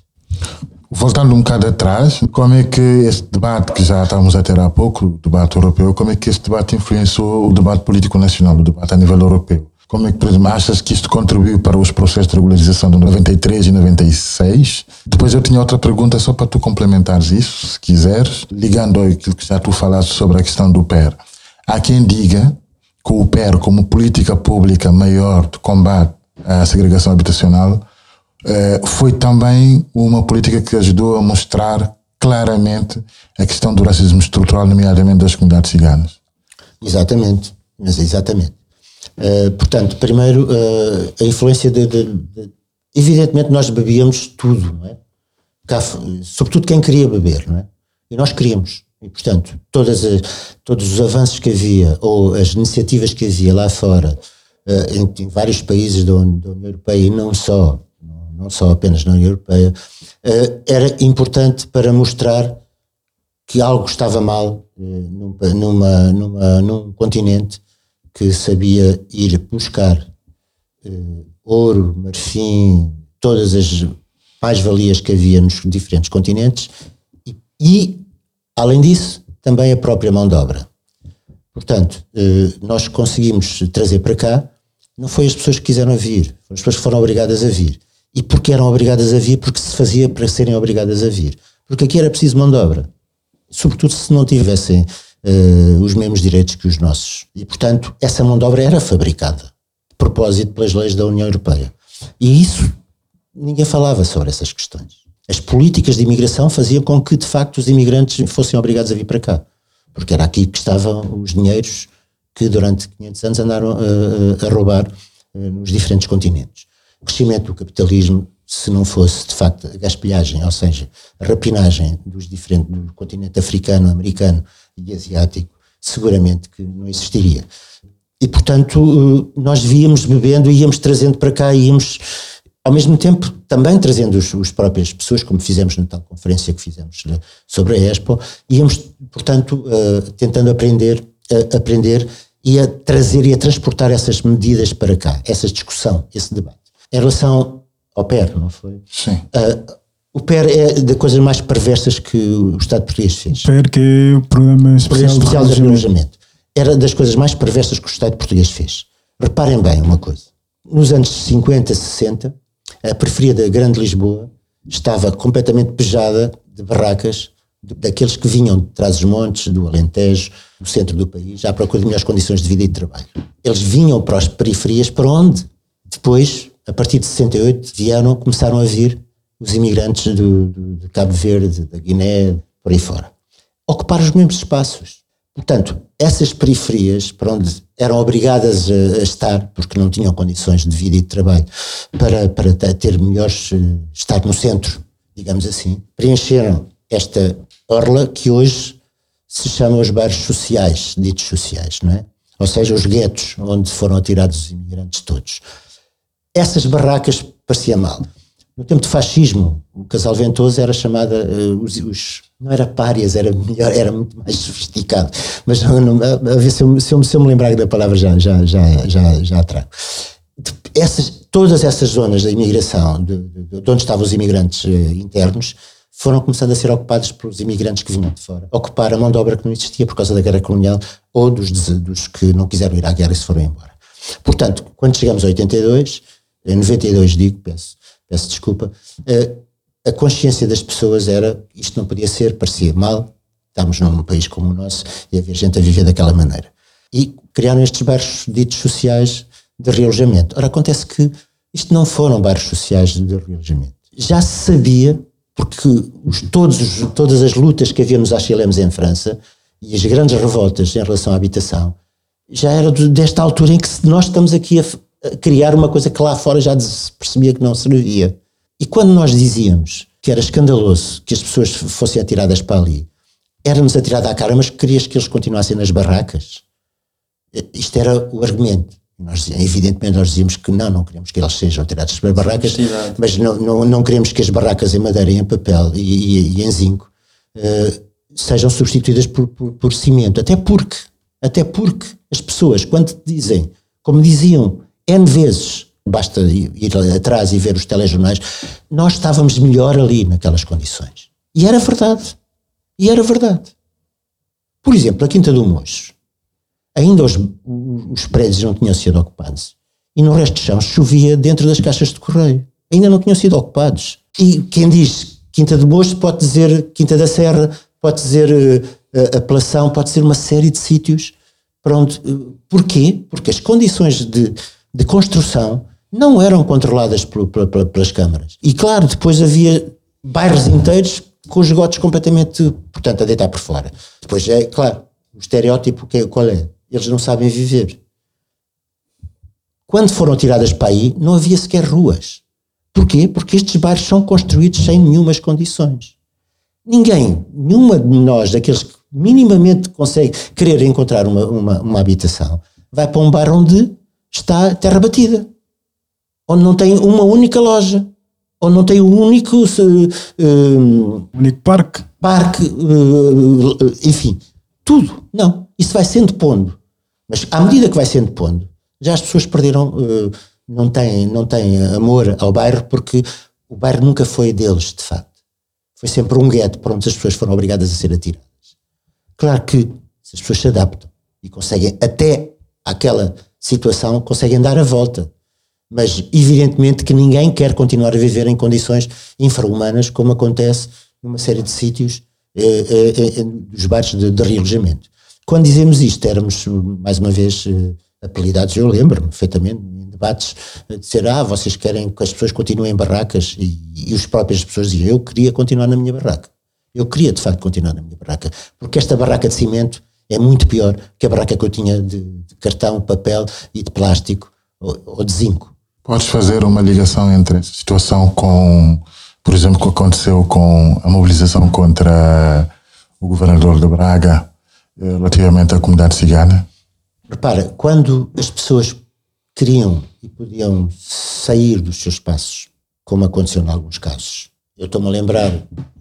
Voltando um bocado atrás, como é que este debate que já estávamos a ter há pouco, o debate europeu, como é que este debate influenciou o debate político nacional, o debate a nível europeu? Como é que, por exemplo, achas que isto contribuiu para os processos de regularização de 93 e 96? Depois eu tinha outra pergunta só para tu complementares isso, se quiseres, ligando aquilo que já tu falaste sobre a questão do PER. Há quem diga que o PER, como política pública maior de combate à segregação habitacional, eh, foi também uma política que ajudou a mostrar claramente a questão do racismo estrutural, nomeadamente das comunidades ciganas. Exatamente, mas exatamente. Uh, portanto, primeiro, uh, a influência de, de, de, Evidentemente, nós bebíamos tudo, não é? sobretudo quem queria beber, não é? E nós queríamos. E, portanto, todas as, todos os avanços que havia, ou as iniciativas que havia lá fora, uh, em, em, vários países da, da, União Europeia, e não só, não, só apenas na União Europeia, era importante para mostrar que algo estava mal numa, numa, numa, num continente que sabia ir buscar uh, ouro, marfim, todas as mais-valias que havia nos diferentes continentes e, e, além disso, também a própria mão de obra. Portanto, uh, nós conseguimos trazer para cá, não foi as pessoas que quiseram vir, foram as pessoas que foram obrigadas a vir. E porque eram obrigadas a vir? Porque se fazia para serem obrigadas a vir. Porque aqui era preciso mão de obra. Sobretudo se não tivessem uh, os mesmos direitos que os nossos. E, portanto, essa mão de obra era fabricada, de propósito, pelas leis da União Europeia. E isso, ninguém falava sobre essas questões. As políticas de imigração faziam com que, de facto, os imigrantes fossem obrigados a vir para cá. Porque era aqui que estavam os dinheiros que durante 500 anos andaram a, a roubar nos diferentes continentes. O crescimento do capitalismo se não fosse de facto a gaspilhagem, ou seja, a rapinagem dos diferentes, do continente africano, americano e asiático, seguramente que não existiria. E portanto nós víamos bebendo e íamos trazendo para cá, íamos ao mesmo tempo também trazendo os, os próprias pessoas, como fizemos na tal conferência que fizemos sobre a Expo, íamos portanto uh, tentando aprender, uh, aprender e a trazer e a transportar essas medidas para cá, essa discussão, esse debate. Em relação ao PER, não foi? Sim. Uh, o PER é das coisas mais perversas que o Estado português fez. O PER, que é o Programa Especial, especial de, de Relojamento. Era das coisas mais perversas que o Estado português fez. Reparem bem uma coisa. Nos anos 50, 60, a periferia da Grande Lisboa estava completamente pejada de barracas daqueles que vinham de trás dos montes, do Alentejo, do centro do país, à procura de melhores condições de vida e de trabalho. Eles vinham para as periferias para onde? Depois a partir de 68, vieram, começaram a vir os imigrantes do, do, de Cabo Verde, da Guiné, por aí fora. Ocupar os mesmos espaços. Portanto, essas periferias, para onde eram obrigadas a, a, estar, porque não tinham condições de vida e de trabalho, para, para ter melhores, eh, estar no centro, digamos assim, preencheram esta orla que hoje se chama os bairros sociais, ditos sociais, não é? Ou seja, os guetos onde foram atirados os imigrantes todos essas barracas parecia mal. No tempo do fascismo, o casal ventoso era chamada uh, os, os, não era párias, era melhor, era muito mais sofisticado. Mas não, a, a ver se eu, se, eu, se eu, me lembrar da palavra já já já já, já trago. Essas, todas essas zonas da imigração, de, de, de onde estavam os imigrantes uh, internos, foram começando a ser ocupadas pelos imigrantes que vinham de fora. Ocupar a mão de obra que não existia por causa da guerra colonial ou dos, dos que não quiseram ir à guerra e se foram embora. Portanto, quando chegamos a 82 em 92 digo, peço, peço desculpa, a consciência das pessoas era isto não podia ser, parecia mal, estamos num país como o nosso e havia gente a viver daquela maneira. E criaram estes bairros ditos sociais de realojamento. Ora, acontece que isto não foram bairros sociais de realojamento. Já se sabia, porque os, todos, todas as lutas que havia nos HLMs em França e as grandes revoltas em relação à habitação, já era desta altura em que nós estamos aqui a, criar uma coisa que lá fora já se percebia que não servia. E quando nós dizíamos que era escandaloso que as pessoas fossem atiradas para ali, era-nos atirada à cara, mas querias que eles continuassem nas barracas? Isto era o argumento. Nós, evidentemente, nós dizíamos que não, não queremos que eles sejam tirados das barracas, mas não, não, não queremos que as barracas em madeira em papel e, e, e em zinco uh, sejam substituídas por, por, por, cimento. Até porque, até porque as pessoas, quando dizem, como diziam N vezes, basta ir atrás e ver os telejornais, nós estávamos melhor ali naquelas condições. E era verdade. E era verdade. Por exemplo, a Quinta do Mocho ainda os, os prédios não tinham sido ocupados. E no resto do chão chovia dentro das caixas de correio. Ainda não tinham sido ocupados. E quem diz Quinta do Mosto pode dizer Quinta da Serra, pode dizer uh, Apelação, pode ser uma série de sítios. Pronto. Porquê? Porque as condições de, de construção não eram controladas pelas câmaras. E claro, depois havia bairros inteiros com os esgotos completamente, portanto, a deitar por fora. Depois é, claro, o estereótipo que, é, qual é? Eles não sabem viver. Quando foram tiradas para aí, não havia sequer ruas. Porquê? Porque estes bairros são construídos sem nenhumas condições. Ninguém, nenhuma de nós, daqueles que minimamente consegue querer encontrar uma, uma, uma habitação, vai para um bairro onde está terra batida, onde não tem uma única loja, onde não tem um único, uh, único parque, parque, uh, enfim, tudo. Não. Isso vai sendo pondo. Mas à medida que vai sendo pondo, já as pessoas perderam, uh, não, têm, não têm amor ao bairro porque o bairro nunca foi deles, de facto. Foi sempre um gueto para onde as pessoas foram obrigadas a ser atiradas. Claro que se as pessoas se adaptam e conseguem, até aquela situação, conseguem dar a volta. Mas evidentemente que ninguém quer continuar a viver em condições infra-humanas, como acontece numa série de sítios eh, eh, eh, dos bairros de, de realojamento. Quando dizemos isto, éramos, mais uma vez, apelidados, eu lembro-me perfeitamente, em debates, de dizer, ah, vocês querem que as pessoas continuem em barracas, e, e as próprias pessoas diziam, eu queria continuar na minha barraca. Eu queria, de facto, continuar na minha barraca, porque esta barraca de cimento é muito pior que a barraca que eu tinha de, de cartão, papel e de plástico ou, ou de zinco. Podes fazer uma ligação entre essa situação com por exemplo, o que aconteceu com a mobilização contra o governador de Braga eh, relativamente à comunidade cigana? Repara, quando as pessoas queriam e podiam sair dos seus espaços, como aconteceu em alguns casos, eu estou-me a lembrar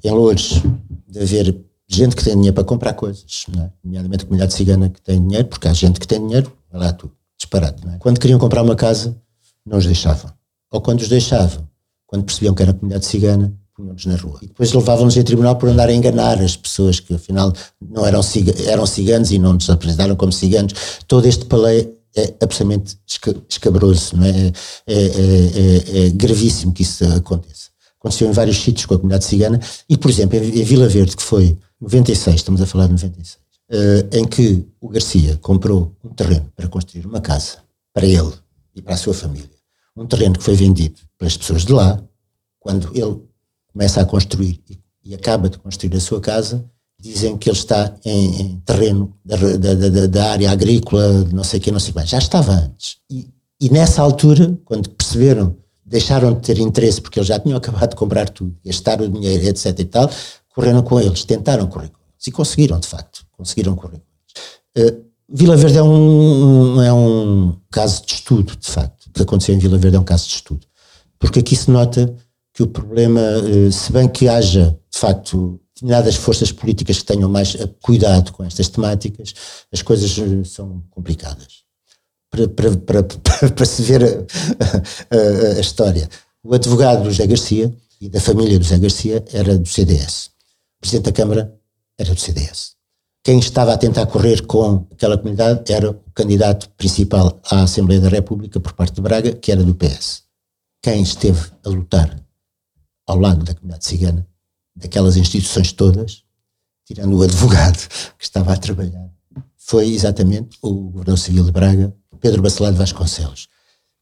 em Lourdes de haver gente que tem dinheiro para comprar coisas, é? nomeadamente a comunidade cigana que tem dinheiro, porque há gente que tem dinheiro, vai lá tu, disparado. É? Quando queriam comprar uma casa, não os deixavam. Ou quando os deixavam, quando percebiam que era a comunidade cigana, punham-nos na rua. E depois levavam-nos em tribunal por andar a enganar as pessoas que afinal não eram, eram ciganos e não nos apresentaram como ciganos. Todo este palé é absolutamente escabroso, não é? É, é, é? é, gravíssimo que isso aconteça. Aconteceu em vários sítios com a comunidade cigana e, por exemplo, em Vila Verde, que foi 96, estamos a falar de 96, eh, em que o Garcia comprou um terreno para construir uma casa para ele e para a sua família. Um terreno que foi vendido pelas pessoas de lá, quando ele começa a construir e, e acaba de construir a sua casa, dizem que ele está em, em terreno da, da, da, da, área agrícola, não sei o que, não sei o que, já estava antes. E, e nessa altura, quando perceberam, deixaram de ter interesse porque eles já tinham acabado de comprar tudo, gastar o dinheiro, etc e tal, correram com eles, tentaram correr com eles e conseguiram, de facto, conseguiram correr com eles. Uh, Vila Verde é um, é um caso de estudo, de facto que aconteceu em Vila Verde é um caso de estudo. Porque aqui se nota que o problema, eh, se bem que haja, de facto, determinadas forças políticas que tenham mais cuidado com estas temáticas, as coisas eh, são complicadas. Para, para, para, *laughs* para se ver a, a, a, história. O advogado do José Garcia e da família do José Garcia era do CDS. Presidente da Câmara era do CDS. Quem estava a tentar correr com aquela comunidade era o candidato principal à Assembleia da República por parte de Braga, que era do PS. Quem esteve a lutar ao lado da comunidade cigana, daquelas instituições todas, tirando o advogado que estava a trabalhar, foi exatamente o governador civil de Braga, Pedro Bacelar de Vasconcelos,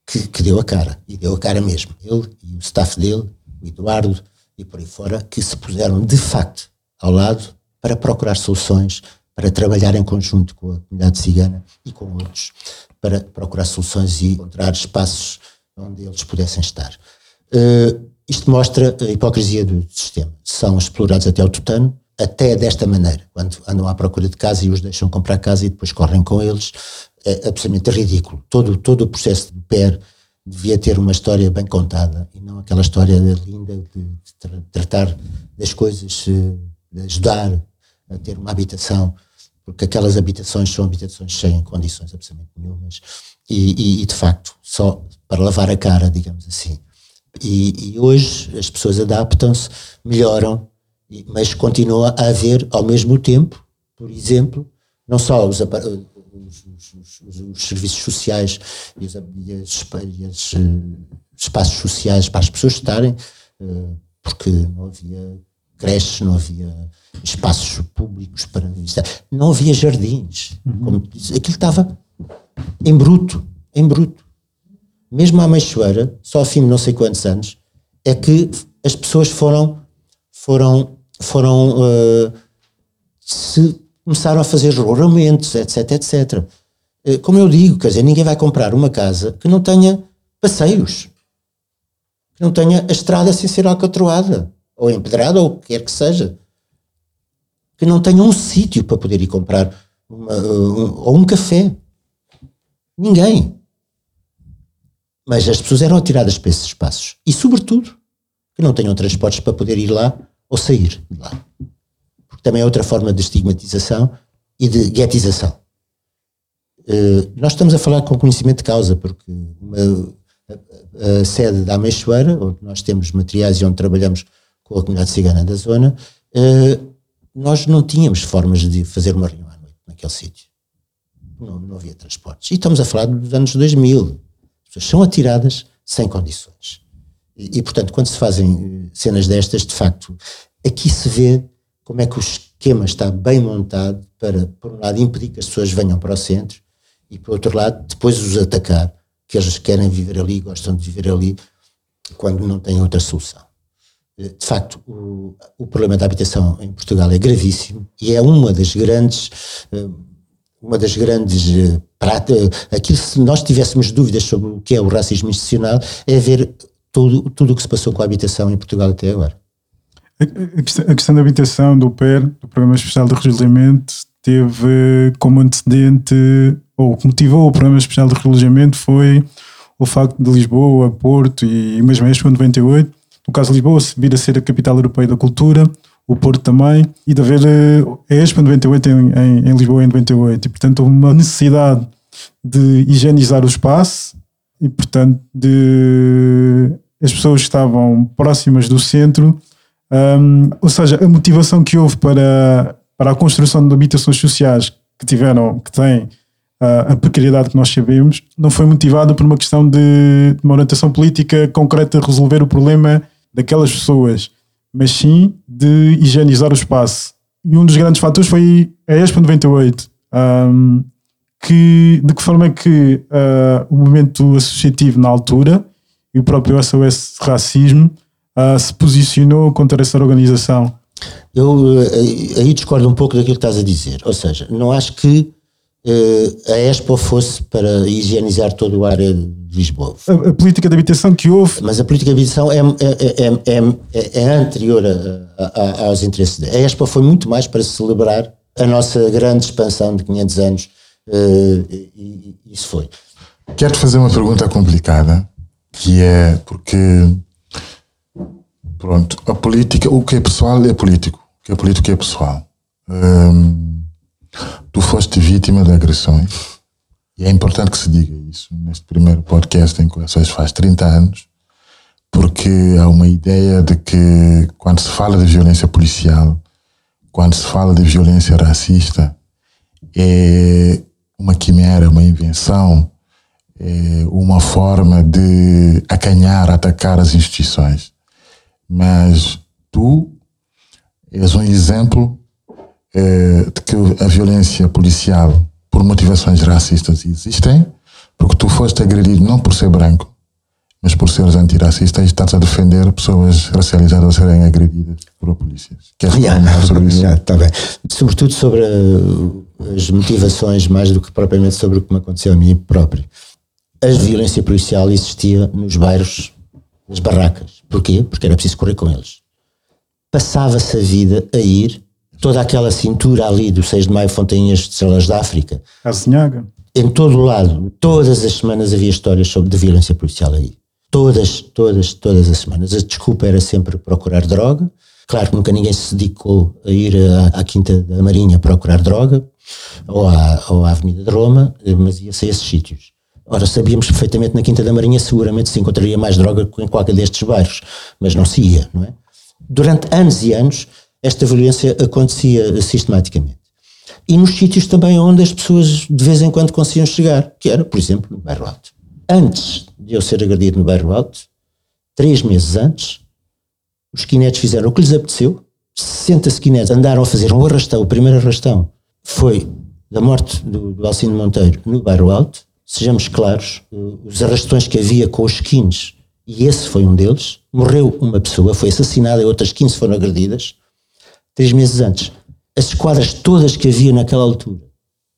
que, que, deu a cara, e deu a cara mesmo. Ele e o staff dele, o Eduardo e por aí fora, que se puseram de facto ao lado para procurar soluções, para trabalhar em conjunto com a comunidade cigana e com outros, para procurar soluções e encontrar espaços onde eles pudessem estar. Uh, isto mostra a hipocrisia do sistema. São explorados até o tutano, até desta maneira, quando andam à procura de casa e os deixam comprar casa e depois correm com eles. é absolutamente ridículo. Todo, todo o processo de PER devia ter uma história bem contada e não aquela história linda de, de tra tratar das coisas, eh, de ajudar a ter uma habitação, porque aquelas habitações são habitações sem condições absolutamente nenhumas e, e, e de facto só para lavar a cara, digamos assim. E, e hoje as pessoas adaptam-se, melhoram, mas continua a haver ao mesmo tempo, por exemplo, não só os, os, os, os serviços sociais e os, e e uh, espaços sociais para as pessoas estarem, uh, porque não havia creches, não havia espaços públicos para não havia jardins. Uhum. Como, aquilo estava em bruto, em bruto. Mesmo à Meixoeira, só ao fim de não sei quantos anos, é que as pessoas foram, foram, foram uh, se começaram a fazer rolamentos, etc, etc. Eh, como eu digo, quer dizer, ninguém vai comprar uma casa que não tenha passeios, que não tenha a estrada sem ser alcatroada, ou empedrada, ou o que quer que seja, que não tenha um sítio para poder ir comprar uma, um, ou um café. Ninguém. Mas as pessoas eram atiradas para esses espaços. E, sobretudo, que não tenham transportes para poder ir lá ou sair de lá também é outra forma de estigmatização e de guetização. Uh, nós estamos a falar com conhecimento de causa, porque uma, a, a, sede da Ameixoeira, onde nós temos materiais e onde trabalhamos com a comunidade cigana da zona, uh, nós não tínhamos formas de fazer uma reunião à noite naquele sítio. Não, não havia transportes. E estamos a falar dos anos 2000. As pessoas são atiradas sem condições. E, e, portanto, quando se fazem cenas destas, de facto, aqui se vê como é que o esquema está bem montado para, por um lado, impedir que as pessoas venham para o centro e, por outro lado, depois os atacar, que eles querem viver ali, gostam de viver ali, quando não têm outra solução. Eh, de facto, o, o problema da habitação em Portugal é gravíssimo e é uma das grandes eh, uma das grandes eh, pratas, aquilo se nós tivéssemos dúvidas sobre o que é o racismo institucional, é ver tudo, tudo o que se passou com a habitação em Portugal até agora. A questão da habitação do PER, do Programa Especial de Relojamento, teve como antecedente, ou que motivou o Programa Especial de Relojamento foi o facto de Lisboa, Porto e mesmo Expo 98, no caso de Lisboa, vir a ser a capital europeia da cultura, o Porto também, e de haver eh, a Expo 98 em, em, em Lisboa em 98. E, portanto, houve uma necessidade de higienizar o espaço e, portanto, de as pessoas estavam próximas do centro um, ou seja, a motivação que houve para, para a construção de habitações sociais que tiveram, que têm a precariedade que nós sabemos, não foi motivada por uma questão de, de uma orientação política concreta resolver o problema daquelas pessoas, mas sim de higienizar o espaço. E um dos grandes fatores foi a Expo 98. Um, que, de que forma é que uh, o movimento associativo na altura e o próprio SOS Racismo uh, se posicionou contra essa organização? Eu uh, aí discordo um pouco daquilo que estás a dizer. Ou seja, não acho que a Expo fosse para higienizar toda a área de Lisboa. A, a, política de habitação que houve. Mas a política de habitação é, é, é, é, é anterior a, a, aos interesses. A Expo foi muito mais para celebrar a nossa grande expansão de 500 anos. e, e isso foi. Quero-te fazer uma pergunta complicada, que é porque Pronto, a política, o que é pessoal é político, o que é político é pessoal. Hum, tu foste vítima de agressões e é importante que se diga isso neste primeiro podcast em Corações faz 30 anos, porque há uma ideia de que quando se fala de violência policial, quando se fala de violência racista, é uma quimera, uma invenção, é uma forma de acanhar, atacar as instituições. Mas tu és um exemplo é, de que a violência policial por motivações racistas existem, porque tu foste agredido não por ser branco, mas por seres antirracista e estás a defender pessoas racializadas a serem agredidas por polícias. Queres *laughs* yeah, sobre isso? Yeah, tá bem. Sobretudo sobre uh, as motivações, mais do que propriamente sobre o que me aconteceu a mim próprio. A violência policial existia nos bairros nas barracas. Porquê? Porque era preciso correr com eles. Passava-se a vida a ir toda aquela cintura ali do 6 de Maio, Fontainhas de Estrelas da África. Casinhaga. em todo o lado, todas as semanas havia histórias sobre de violência policial aí. Todas, todas, todas as semanas. A desculpa era sempre procurar droga. Claro que nunca ninguém se dedicou a ir à, à Quinta da Marinha procurar droga, ou à, ou à Avenida de Roma, mas ia-se a esses sítios. Ora, sabíamos perfeitamente na Quinta da Marinha seguramente se encontraria mais droga que em qualquer destes bairros, mas não se ia, não é? Durante anos e anos, esta violência acontecia sistematicamente. E nos sítios também onde as pessoas de vez em quando conseguiam chegar, que era, por exemplo, no Bairro Alto. Antes de eu ser agredido no Bairro Alto, três meses antes, os skinheads fizeram o que lhes apeteceu, 60 skinheads andaram a fazer um arrastão, o primeiro arrastão foi da morte do, do Alcino Monteiro no Bairro Alto, sejamos claros, eh, os arrastões que havia com os skins, e esse foi um deles, morreu uma pessoa, foi assassinada e outras 15 foram agredidas, três meses antes. As esquadras todas que havia naquela altura.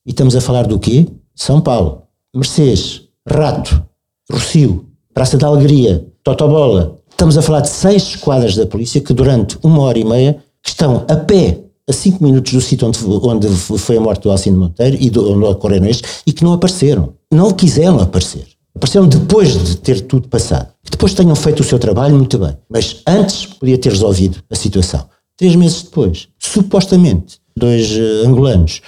E estamos a falar do quê? São Paulo, Mercedes, Rato, Rocio, Praça da Alegria, Totobola. Estamos a falar de seis esquadras da polícia que durante uma hora e meia estão a pé a 5 minutos do sítio onde, onde foi a morte do Alcino Monteiro e do, onde ocorreram estes e que não apareceram. Não quiseram aparecer. Apareceram depois de ter tudo passado. Que depois tenham feito o seu trabalho, muito bem. Mas antes podia ter resolvido a situação. Três meses depois, supostamente, dois uh, angolanos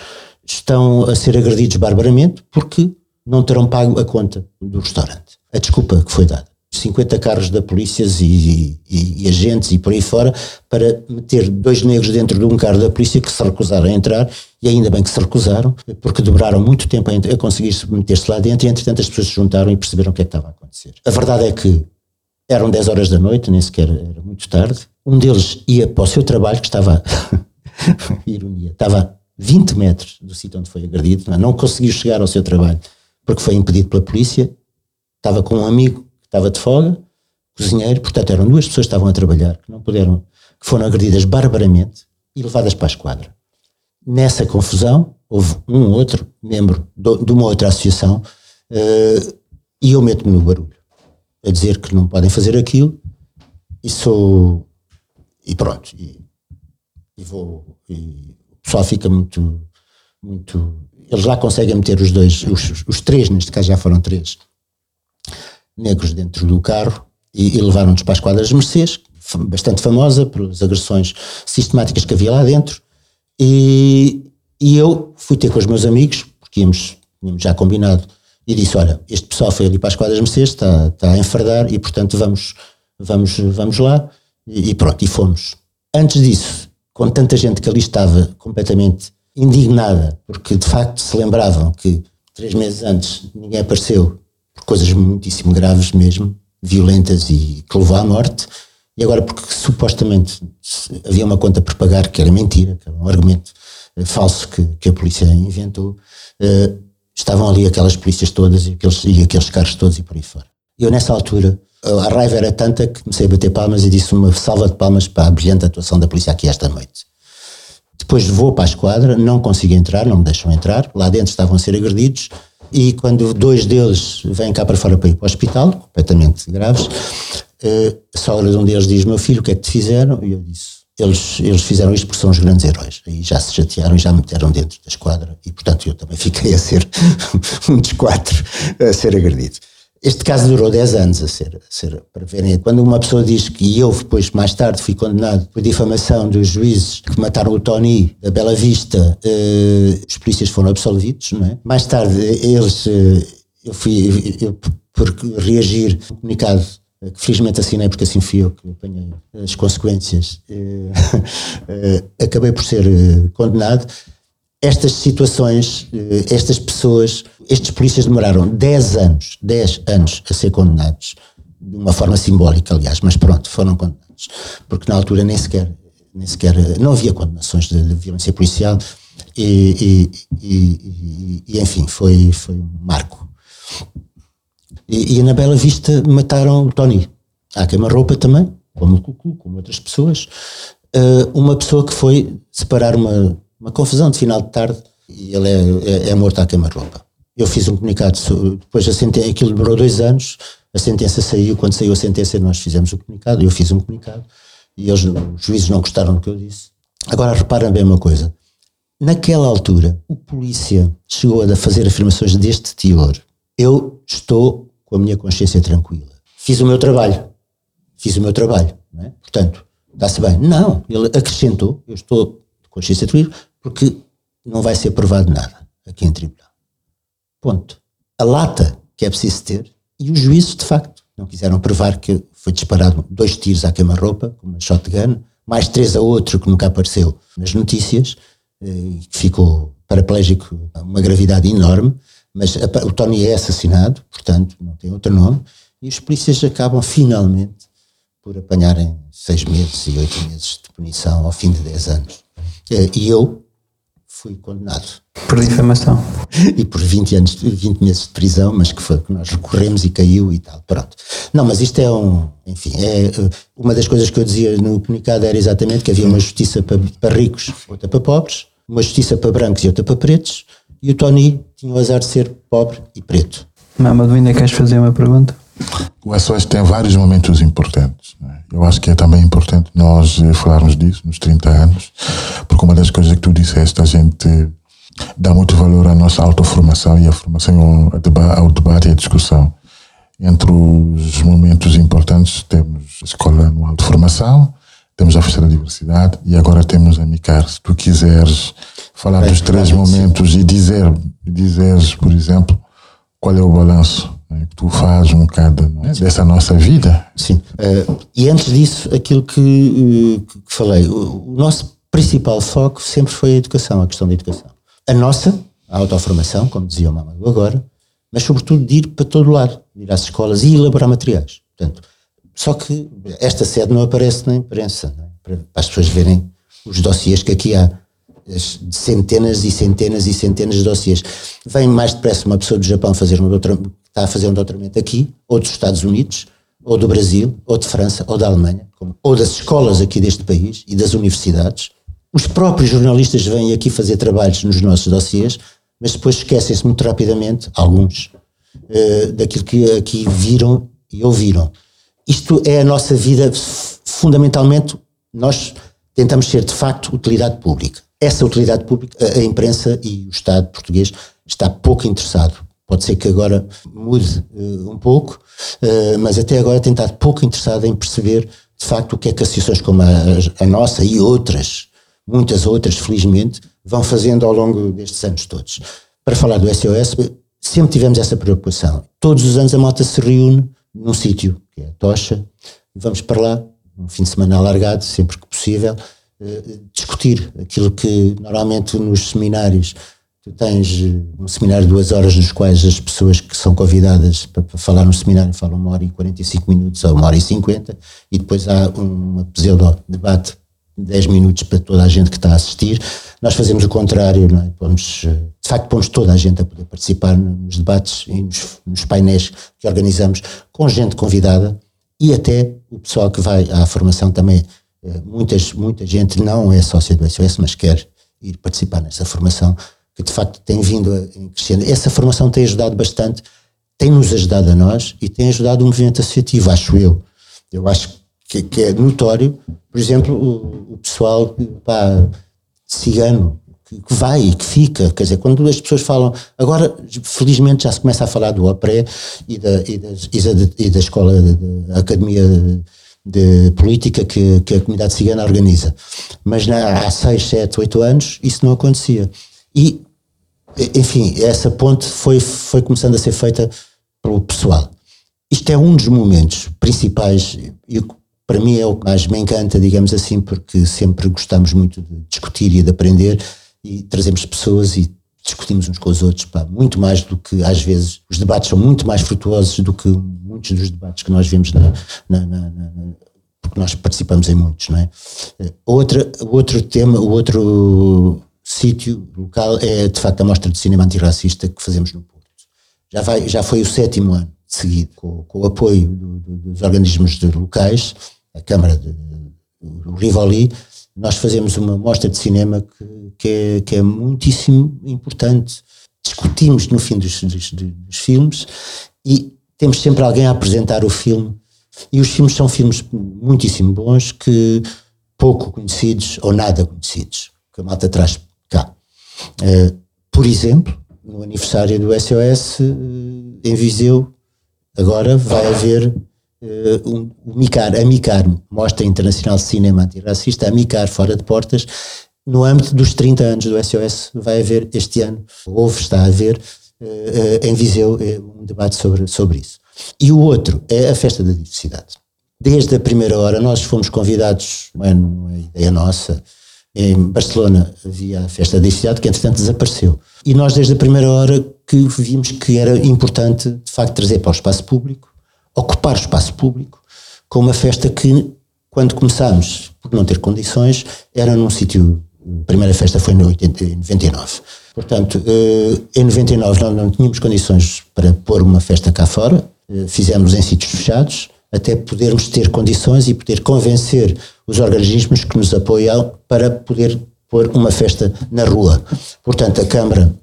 estão a ser agredidos barbaramente porque não terão pago a conta do restaurante. A desculpa que foi dada. 50 carros da polícia e, e, e, agentes e por aí fora para meter dois negros dentro de um carro da polícia que se recusaram a entrar e ainda bem que se recusaram porque demoraram muito tempo a, a conseguir meter-se lá dentro e entretanto as pessoas se juntaram e perceberam o que é que estava a acontecer. A verdade é que eram 10 horas da noite, nem sequer era muito tarde. Um deles ia para o seu trabalho que estava, *laughs* ironia, estava a 20 metros do sítio onde foi agredido, não, é? não conseguiu chegar ao seu trabalho porque foi impedido pela polícia, estava com um amigo estava de folga, cozinheiro, portanto eram duas pessoas que estavam a trabalhar, que não puderam, que foram agredidas barbaramente e levadas para a esquadra. Nessa confusão, houve um outro membro de uma outra associação uh, e eu meto-me no barulho, a dizer que não podem fazer aquilo e sou. E pronto. E, e vou. E o pessoal fica muito. muito eles lá conseguem meter os dois, os, os três, neste caso já foram três, negros dentro do carro e, e levaram-nos para as quadras Mercedes, bastante famosa pelas agressões sistemáticas que havia lá dentro. E, e eu fui ter com os meus amigos, porque íamos, tínhamos já combinado, e disse: Olha, este pessoal foi ali para as quadras Mercedes, está, está a enfardar e, portanto, vamos, vamos, vamos lá. E, pronto, e fomos. Antes disso, com tanta gente que ali estava completamente indignada, porque de facto se lembravam que três meses antes ninguém apareceu coisas muitíssimo graves mesmo, violentas e que levou à morte, e agora porque supostamente havia uma conta por pagar, que era mentira, que era um argumento uh, falso que, que a polícia inventou, uh, estavam ali aquelas polícias todas e aqueles, e aqueles carros todos e por aí fora. Eu nessa altura, a raiva era tanta que comecei a bater palmas e disse uma salva de palmas para a brilhante atuação da polícia aqui esta noite. Depois vou para a esquadra, não consigo entrar, não me deixam entrar, lá dentro estavam a ser agredidos, e quando dois deles vêm cá para fora para ir para o hospital, completamente graves, eh, a sogra de um deles diz: Meu filho, o que é que te fizeram? E eu disse: Eles, eles fizeram isto porque são os grandes heróis. Aí já se chatearam e já me meteram dentro da esquadra, e portanto eu também fiquei a ser *laughs* um dos quatro a ser agredido. Este caso durou 10 anos a ser, a ser, para verem. Quando uma pessoa diz que eu, depois, mais tarde, fui condenado por difamação dos juízes que mataram o Tony da Bela Vista, eh, os polícias foram absolvidos, não é? Mais tarde, eles, eh, eu fui, eu, por reagir, um comunicado eh, que felizmente assinei porque assim fui eu que apanhei as consequências, *laughs* acabei por ser condenado estas situações, eh, estas pessoas, estes polícias demoraram 10 anos, 10 anos a ser condenados, de uma forma simbólica, aliás, mas pronto, foram condenados, porque na altura nem sequer, nem sequer não havia condenações de, de violência policial e, e, e, e, enfim, foi, foi um marco. E, na Bela Vista mataram o Tony, à queima-roupa também, como o Cucu, como outras pessoas, uh, uma pessoa que foi separar uma uma confusão de final de tarde e ele é, é, é morto à queima-roupa. Eu fiz um comunicado, depois a sentença, aquilo demorou dois anos, a sentença saiu, quando saiu a sentença nós fizemos o comunicado, eu fiz um comunicado e eles, os juízes não gostaram do que eu disse. Agora reparem bem uma coisa, naquela altura, o polícia chegou a fazer afirmações deste teor. Eu estou com a minha consciência tranquila. Fiz o meu trabalho. Fiz o meu trabalho. É? Portanto, dá-se bem. Não, ele acrescentou, eu estou de consciência tranquila, porque não vai ser provado nada aqui em tribunal. Ponto. A lata que é preciso ter e os juízes, de facto, não quiseram provar que foi disparado dois tiros à queima-roupa, com uma shotgun, mais três a outro que nunca apareceu nas notícias, eh, que ficou paraplégico, uma gravidade enorme, mas o Tony é assassinado, portanto, não tem outro nome, e os polícias acabam finalmente por apanharem seis meses e oito meses de punição ao fim de dez anos. Eh, e eu fui condenado. Por difamação. E por 20 anos, 20 meses de prisão, mas que foi que nós recorremos e caiu e tal. Pronto. Não, mas isto é um. Enfim, é, eh, uma das coisas que eu dizia no comunicado era exatamente que havia uma justiça para, para ricos, outra para pobres, uma justiça para brancos e outra para pretos, e o Tony tinha o azar de ser pobre e preto. Mamado, ainda queres fazer uma pergunta? O SOS tem vários momentos importantes. Né? Eu acho que é também importante nós eh, falarmos disso nos 30 anos, porque uma das coisas que tu disseste, a gente dá muito valor à nossa autoformação e à formação ao debate e à discussão. Entre os momentos importantes temos a Escola Anual de Formação, temos a Festa da Diversidade e agora temos a MICAR. Se tu quiseres falar Bem, dos três momentos e dizer, dizeres, por exemplo, qual é o balanço né, que tu fazes um bocado é? dessa nossa vida. Sim. Uh, e antes disso, aquilo que, uh, que falei, o, nosso principal foco sempre foi a educação, a questão da educação. A nossa, a autoformação, como dizia o Mamado agora, mas sobretudo de ir para todo lado, de ir às escolas e elaborar materiais. Portanto, só que esta sede não aparece na imprensa, é? para, as pessoas verem os dossiês que aqui há centenas e centenas e centenas de dossiês. Vem mais depressa uma pessoa do Japão fazer um doutoramento, está a fazer um doutoramento aqui, ou dos Estados Unidos, ou do Brasil, ou de França, ou da Alemanha, ou das escolas aqui deste país e das universidades. Os próprios jornalistas vêm aqui fazer trabalhos nos nossos dossiês, mas depois esquecem-se muito rapidamente, alguns, uh, daquilo que aqui viram e ouviram. Isto é a nossa vida, fundamentalmente, nós tentamos ser de facto utilidade pública essa utilidade pública, a imprensa e o Estado português está pouco interessado. Pode ser que agora mude uh, um pouco, uh, mas até agora tem estado pouco interessado em perceber de facto o que é que associações como a, a nossa e outras, muitas outras, felizmente, vão fazendo ao longo destes anos todos. Para falar do SOS, sempre tivemos essa preocupação. Todos os anos a malta se reúne num sítio, que é a Tocha, vamos para lá, um fim de semana alargado, sempre que possível, eh, discutir aquilo que normalmente nos seminários tu tens eh, um seminário de duas horas nos quais as pessoas que são convidadas para, falar no seminário falam uma hora e 45 minutos ou uma hora e 50 e depois há uma pseudo debate de 10 minutos para toda a gente que está a assistir. Nós fazemos o contrário não é? pomos, eh, de facto pomos toda a gente a poder participar nos debates e nos, nos painéis que organizamos com gente convidada e até o pessoal que vai à formação também. Eh, muitas, muita gente não é sócia do SOS, mas quer ir participar nessa formação, que de facto tem vindo a crescer. Essa formação tem ajudado bastante, tem nos ajudado a nós e tem ajudado o movimento associativo, acho eu. Eu acho que, que é notório, por exemplo, o, o pessoal pá, cigano, que, que, vai e que fica, quer dizer, quando as pessoas falam, agora felizmente já se começa a falar do OPRE e da, e da, e da escola, da academia de política que, que a comunidade cigana organiza. Mas na, há 6, 7, 8 anos isso não acontecia. E, enfim, essa ponte foi, foi começando a ser feita pelo pessoal. Isto é um dos momentos principais e para mim é o que mais me encanta, digamos assim, porque sempre gostamos muito de discutir e de aprender e trazemos pessoas e discutimos uns com os outros, pá, muito mais do que às vezes os debates são muito mais frutuosos do que muitos dos debates que nós vemos na, na, na, na porque nós participamos em muitos, não é? Outra, outro tema, o outro sítio local é de facto a mostra de cinema antirracista que fazemos no Porto. Já, vai, já foi o sétimo ano seguido, com, com o apoio do, do, dos organismos locais, a Câmara de, o Rivoli, nós fazemos uma mostra de cinema que, que, é, que é muitíssimo importante. Discutimos no fim dos, dos, dos, filmes e temos sempre alguém a apresentar o filme. E os filmes são filmes muitíssimo bons que pouco conhecidos ou nada conhecidos, que a malta traz. Uh, por exemplo, no aniversário do SOS uh, em Viseu, agora vai haver uh, um, o MICAR, a MICAR, Mostra Internacional de Cinema Antirracista, a MICAR fora de portas, no âmbito dos 30 anos do SOS, vai haver este ano, houve, está a haver, em Viseu, um debate sobre, sobre isso. E o outro é a Festa da Diversidade. Desde a primeira hora nós fomos convidados, não é ideia nossa, em Barcelona havia a festa da diversidade que entretanto desapareceu. E nós desde a primeira hora que vimos que era importante de facto trazer para o espaço público, ocupar o espaço público, com uma festa que quando começámos, por não ter condições, era num sítio, a primeira festa foi em 99. Portanto, eh, em 99 nós não tínhamos condições para pôr uma festa cá fora, eh, fizemos em sítios fechados, até podermos ter condições e poder convencer os organismos que nos apoiam para poder pôr uma festa na rua. Portanto, a Câmara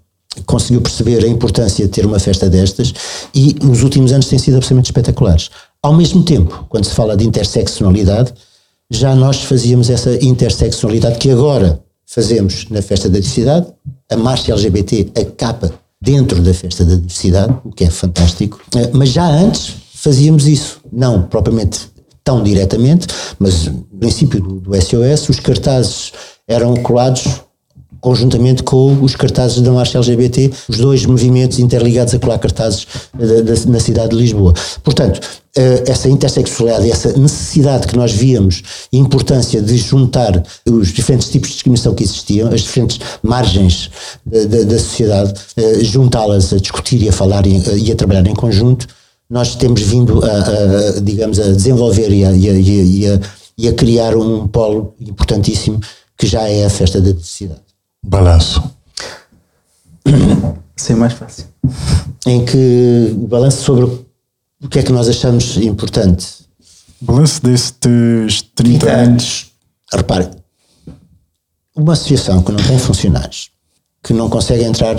conseguiu perceber a importância de ter uma festa destas e os últimos anos têm sido absolutamente espetaculares. Ao mesmo tempo, quando se fala de interseccionalidade, já nós fazíamos essa interseccionalidade que agora fazemos na Festa da Diversidade, a marcha LGBT, a capa dentro da Festa da Diversidade, o que é fantástico, eh, mas já antes fazíamos isso. Não propriamente tão diretamente, mas no princípio do, do SOS, os cartazes eram colados conjuntamente com os cartazes da marcha LGBT, os dois movimentos interligados a colar cartazes da, da, na cidade de Lisboa. Portanto, eh, essa intersexualidade, essa necessidade que nós víamos e importância de juntar os diferentes tipos de discriminação que existiam, as diferentes margens da, da, da sociedade, eh, juntá-las a discutir e a falar e a trabalhar em conjunto, nós temos vindo a, a digamos, a desenvolver e a, e, a, e a, criar um polo importantíssimo que já é a festa da diversidade. Balanço. Sim, mais fácil. Em que o balanço sobre o que é que nós achamos importante. Balanço destes 30 anos. Repare, uma associação que não tem funcionários, que não consegue entrar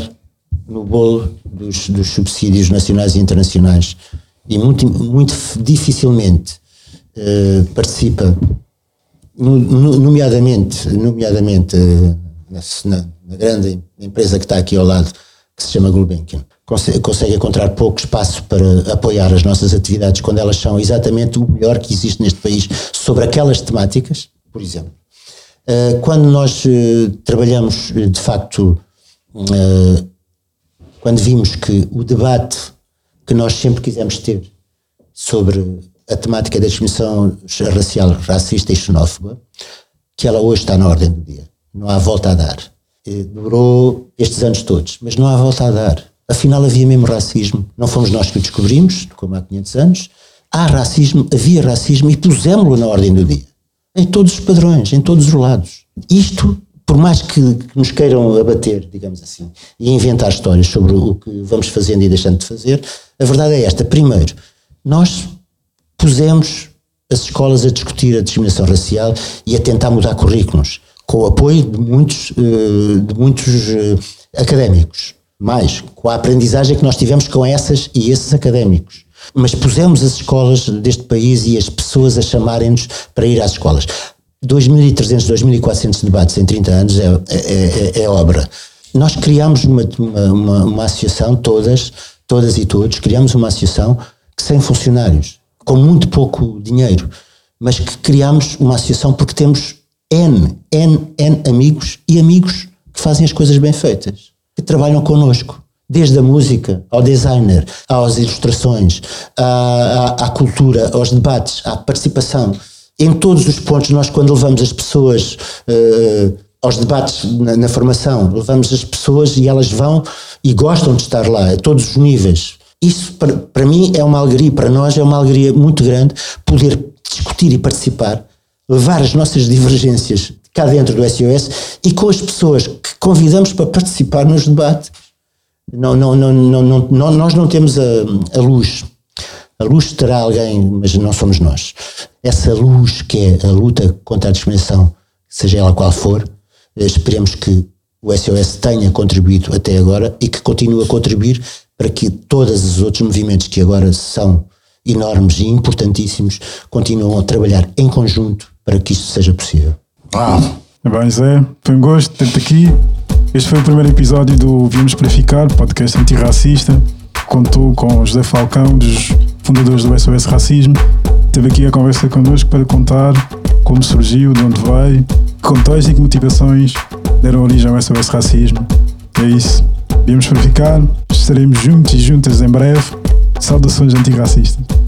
no bolo dos, dos subsídios nacionais e internacionais e muito, muito dificilmente uh, participa, nomeadamente, nomeadamente uh, na, na, grande empresa que está aqui ao lado, que se chama Gulbenkian, consegue, consegue encontrar pouco espaço para apoiar as nossas atividades quando elas são exatamente o melhor que existe neste país sobre aquelas temáticas, por exemplo. Uh, quando nós trabalhamos de facto quando vimos que o debate que nós sempre quisemos ter sobre a temática da discriminação racial, racista e xenófoba, que ela hoje está na ordem do dia. Não há volta a dar. Demorou estes anos todos, mas não há volta a dar. Afinal, havia mesmo racismo. Não fomos nós que o descobrimos, como há 500 anos. Há racismo, havia racismo e pusemos-lo na ordem do dia. Em todos os padrões, em todos os lados. Isto por mais que, nos queiram abater, digamos assim, e inventar histórias sobre o que vamos fazendo e deixando de fazer, a verdade é esta. Primeiro, nós pusemos as escolas a discutir a discriminação racial e a tentar mudar currículos, com o apoio de muitos, eh, de muitos eh, académicos, mais com a aprendizagem que nós tivemos com essas e esses académicos. Mas pusemos as escolas deste país e as pessoas a chamarem-nos para ir às escolas. 2.300, 2.400 debates em 30 anos é, é, é, é obra. Nós criámos uma, uma, uma, associação, todas, todas e todos, criámos uma associação sem funcionários, com muito pouco dinheiro, mas que criámos uma associação porque temos N, N, N amigos e amigos que fazem as coisas bem feitas, que trabalham connosco. Desde a música, ao designer, às ilustrações, à, à, à cultura, aos debates, à participação em todos os pontos, nós quando levamos as pessoas uh, aos debates na, na, formação, levamos as pessoas e elas vão e gostam de estar lá, a todos os níveis. Isso para, para mim é uma alegria, para nós é uma alegria muito grande poder discutir e participar, levar as nossas divergências cá dentro do SOS e com as pessoas que convidamos para participar nos debates. Não, não, não, não, não, nós não temos a, a luz a luz terá alguém, mas não somos nós. Essa luz que é a luta contra a discriminação, seja ela qual for, esperemos que o SOS tenha contribuído até agora e que continue a contribuir para que todos os outros movimentos que agora são enormes e importantíssimos continuem a trabalhar em conjunto para que isto seja possível. Ah. Bem, Zé, foi um gosto ter-te aqui. Este foi o primeiro episódio do Viemos Purificar, podcast antirracista. Contou com José Falcão, dos fundadores do SOS Racismo. Teve aqui a conversa connosco para contar como surgiu, de onde vai, que contexto e que motivações deram origem ao SOS Racismo. É isso. Viemos Purificar. Estaremos juntos e juntas em breve. Saudações antirracistas.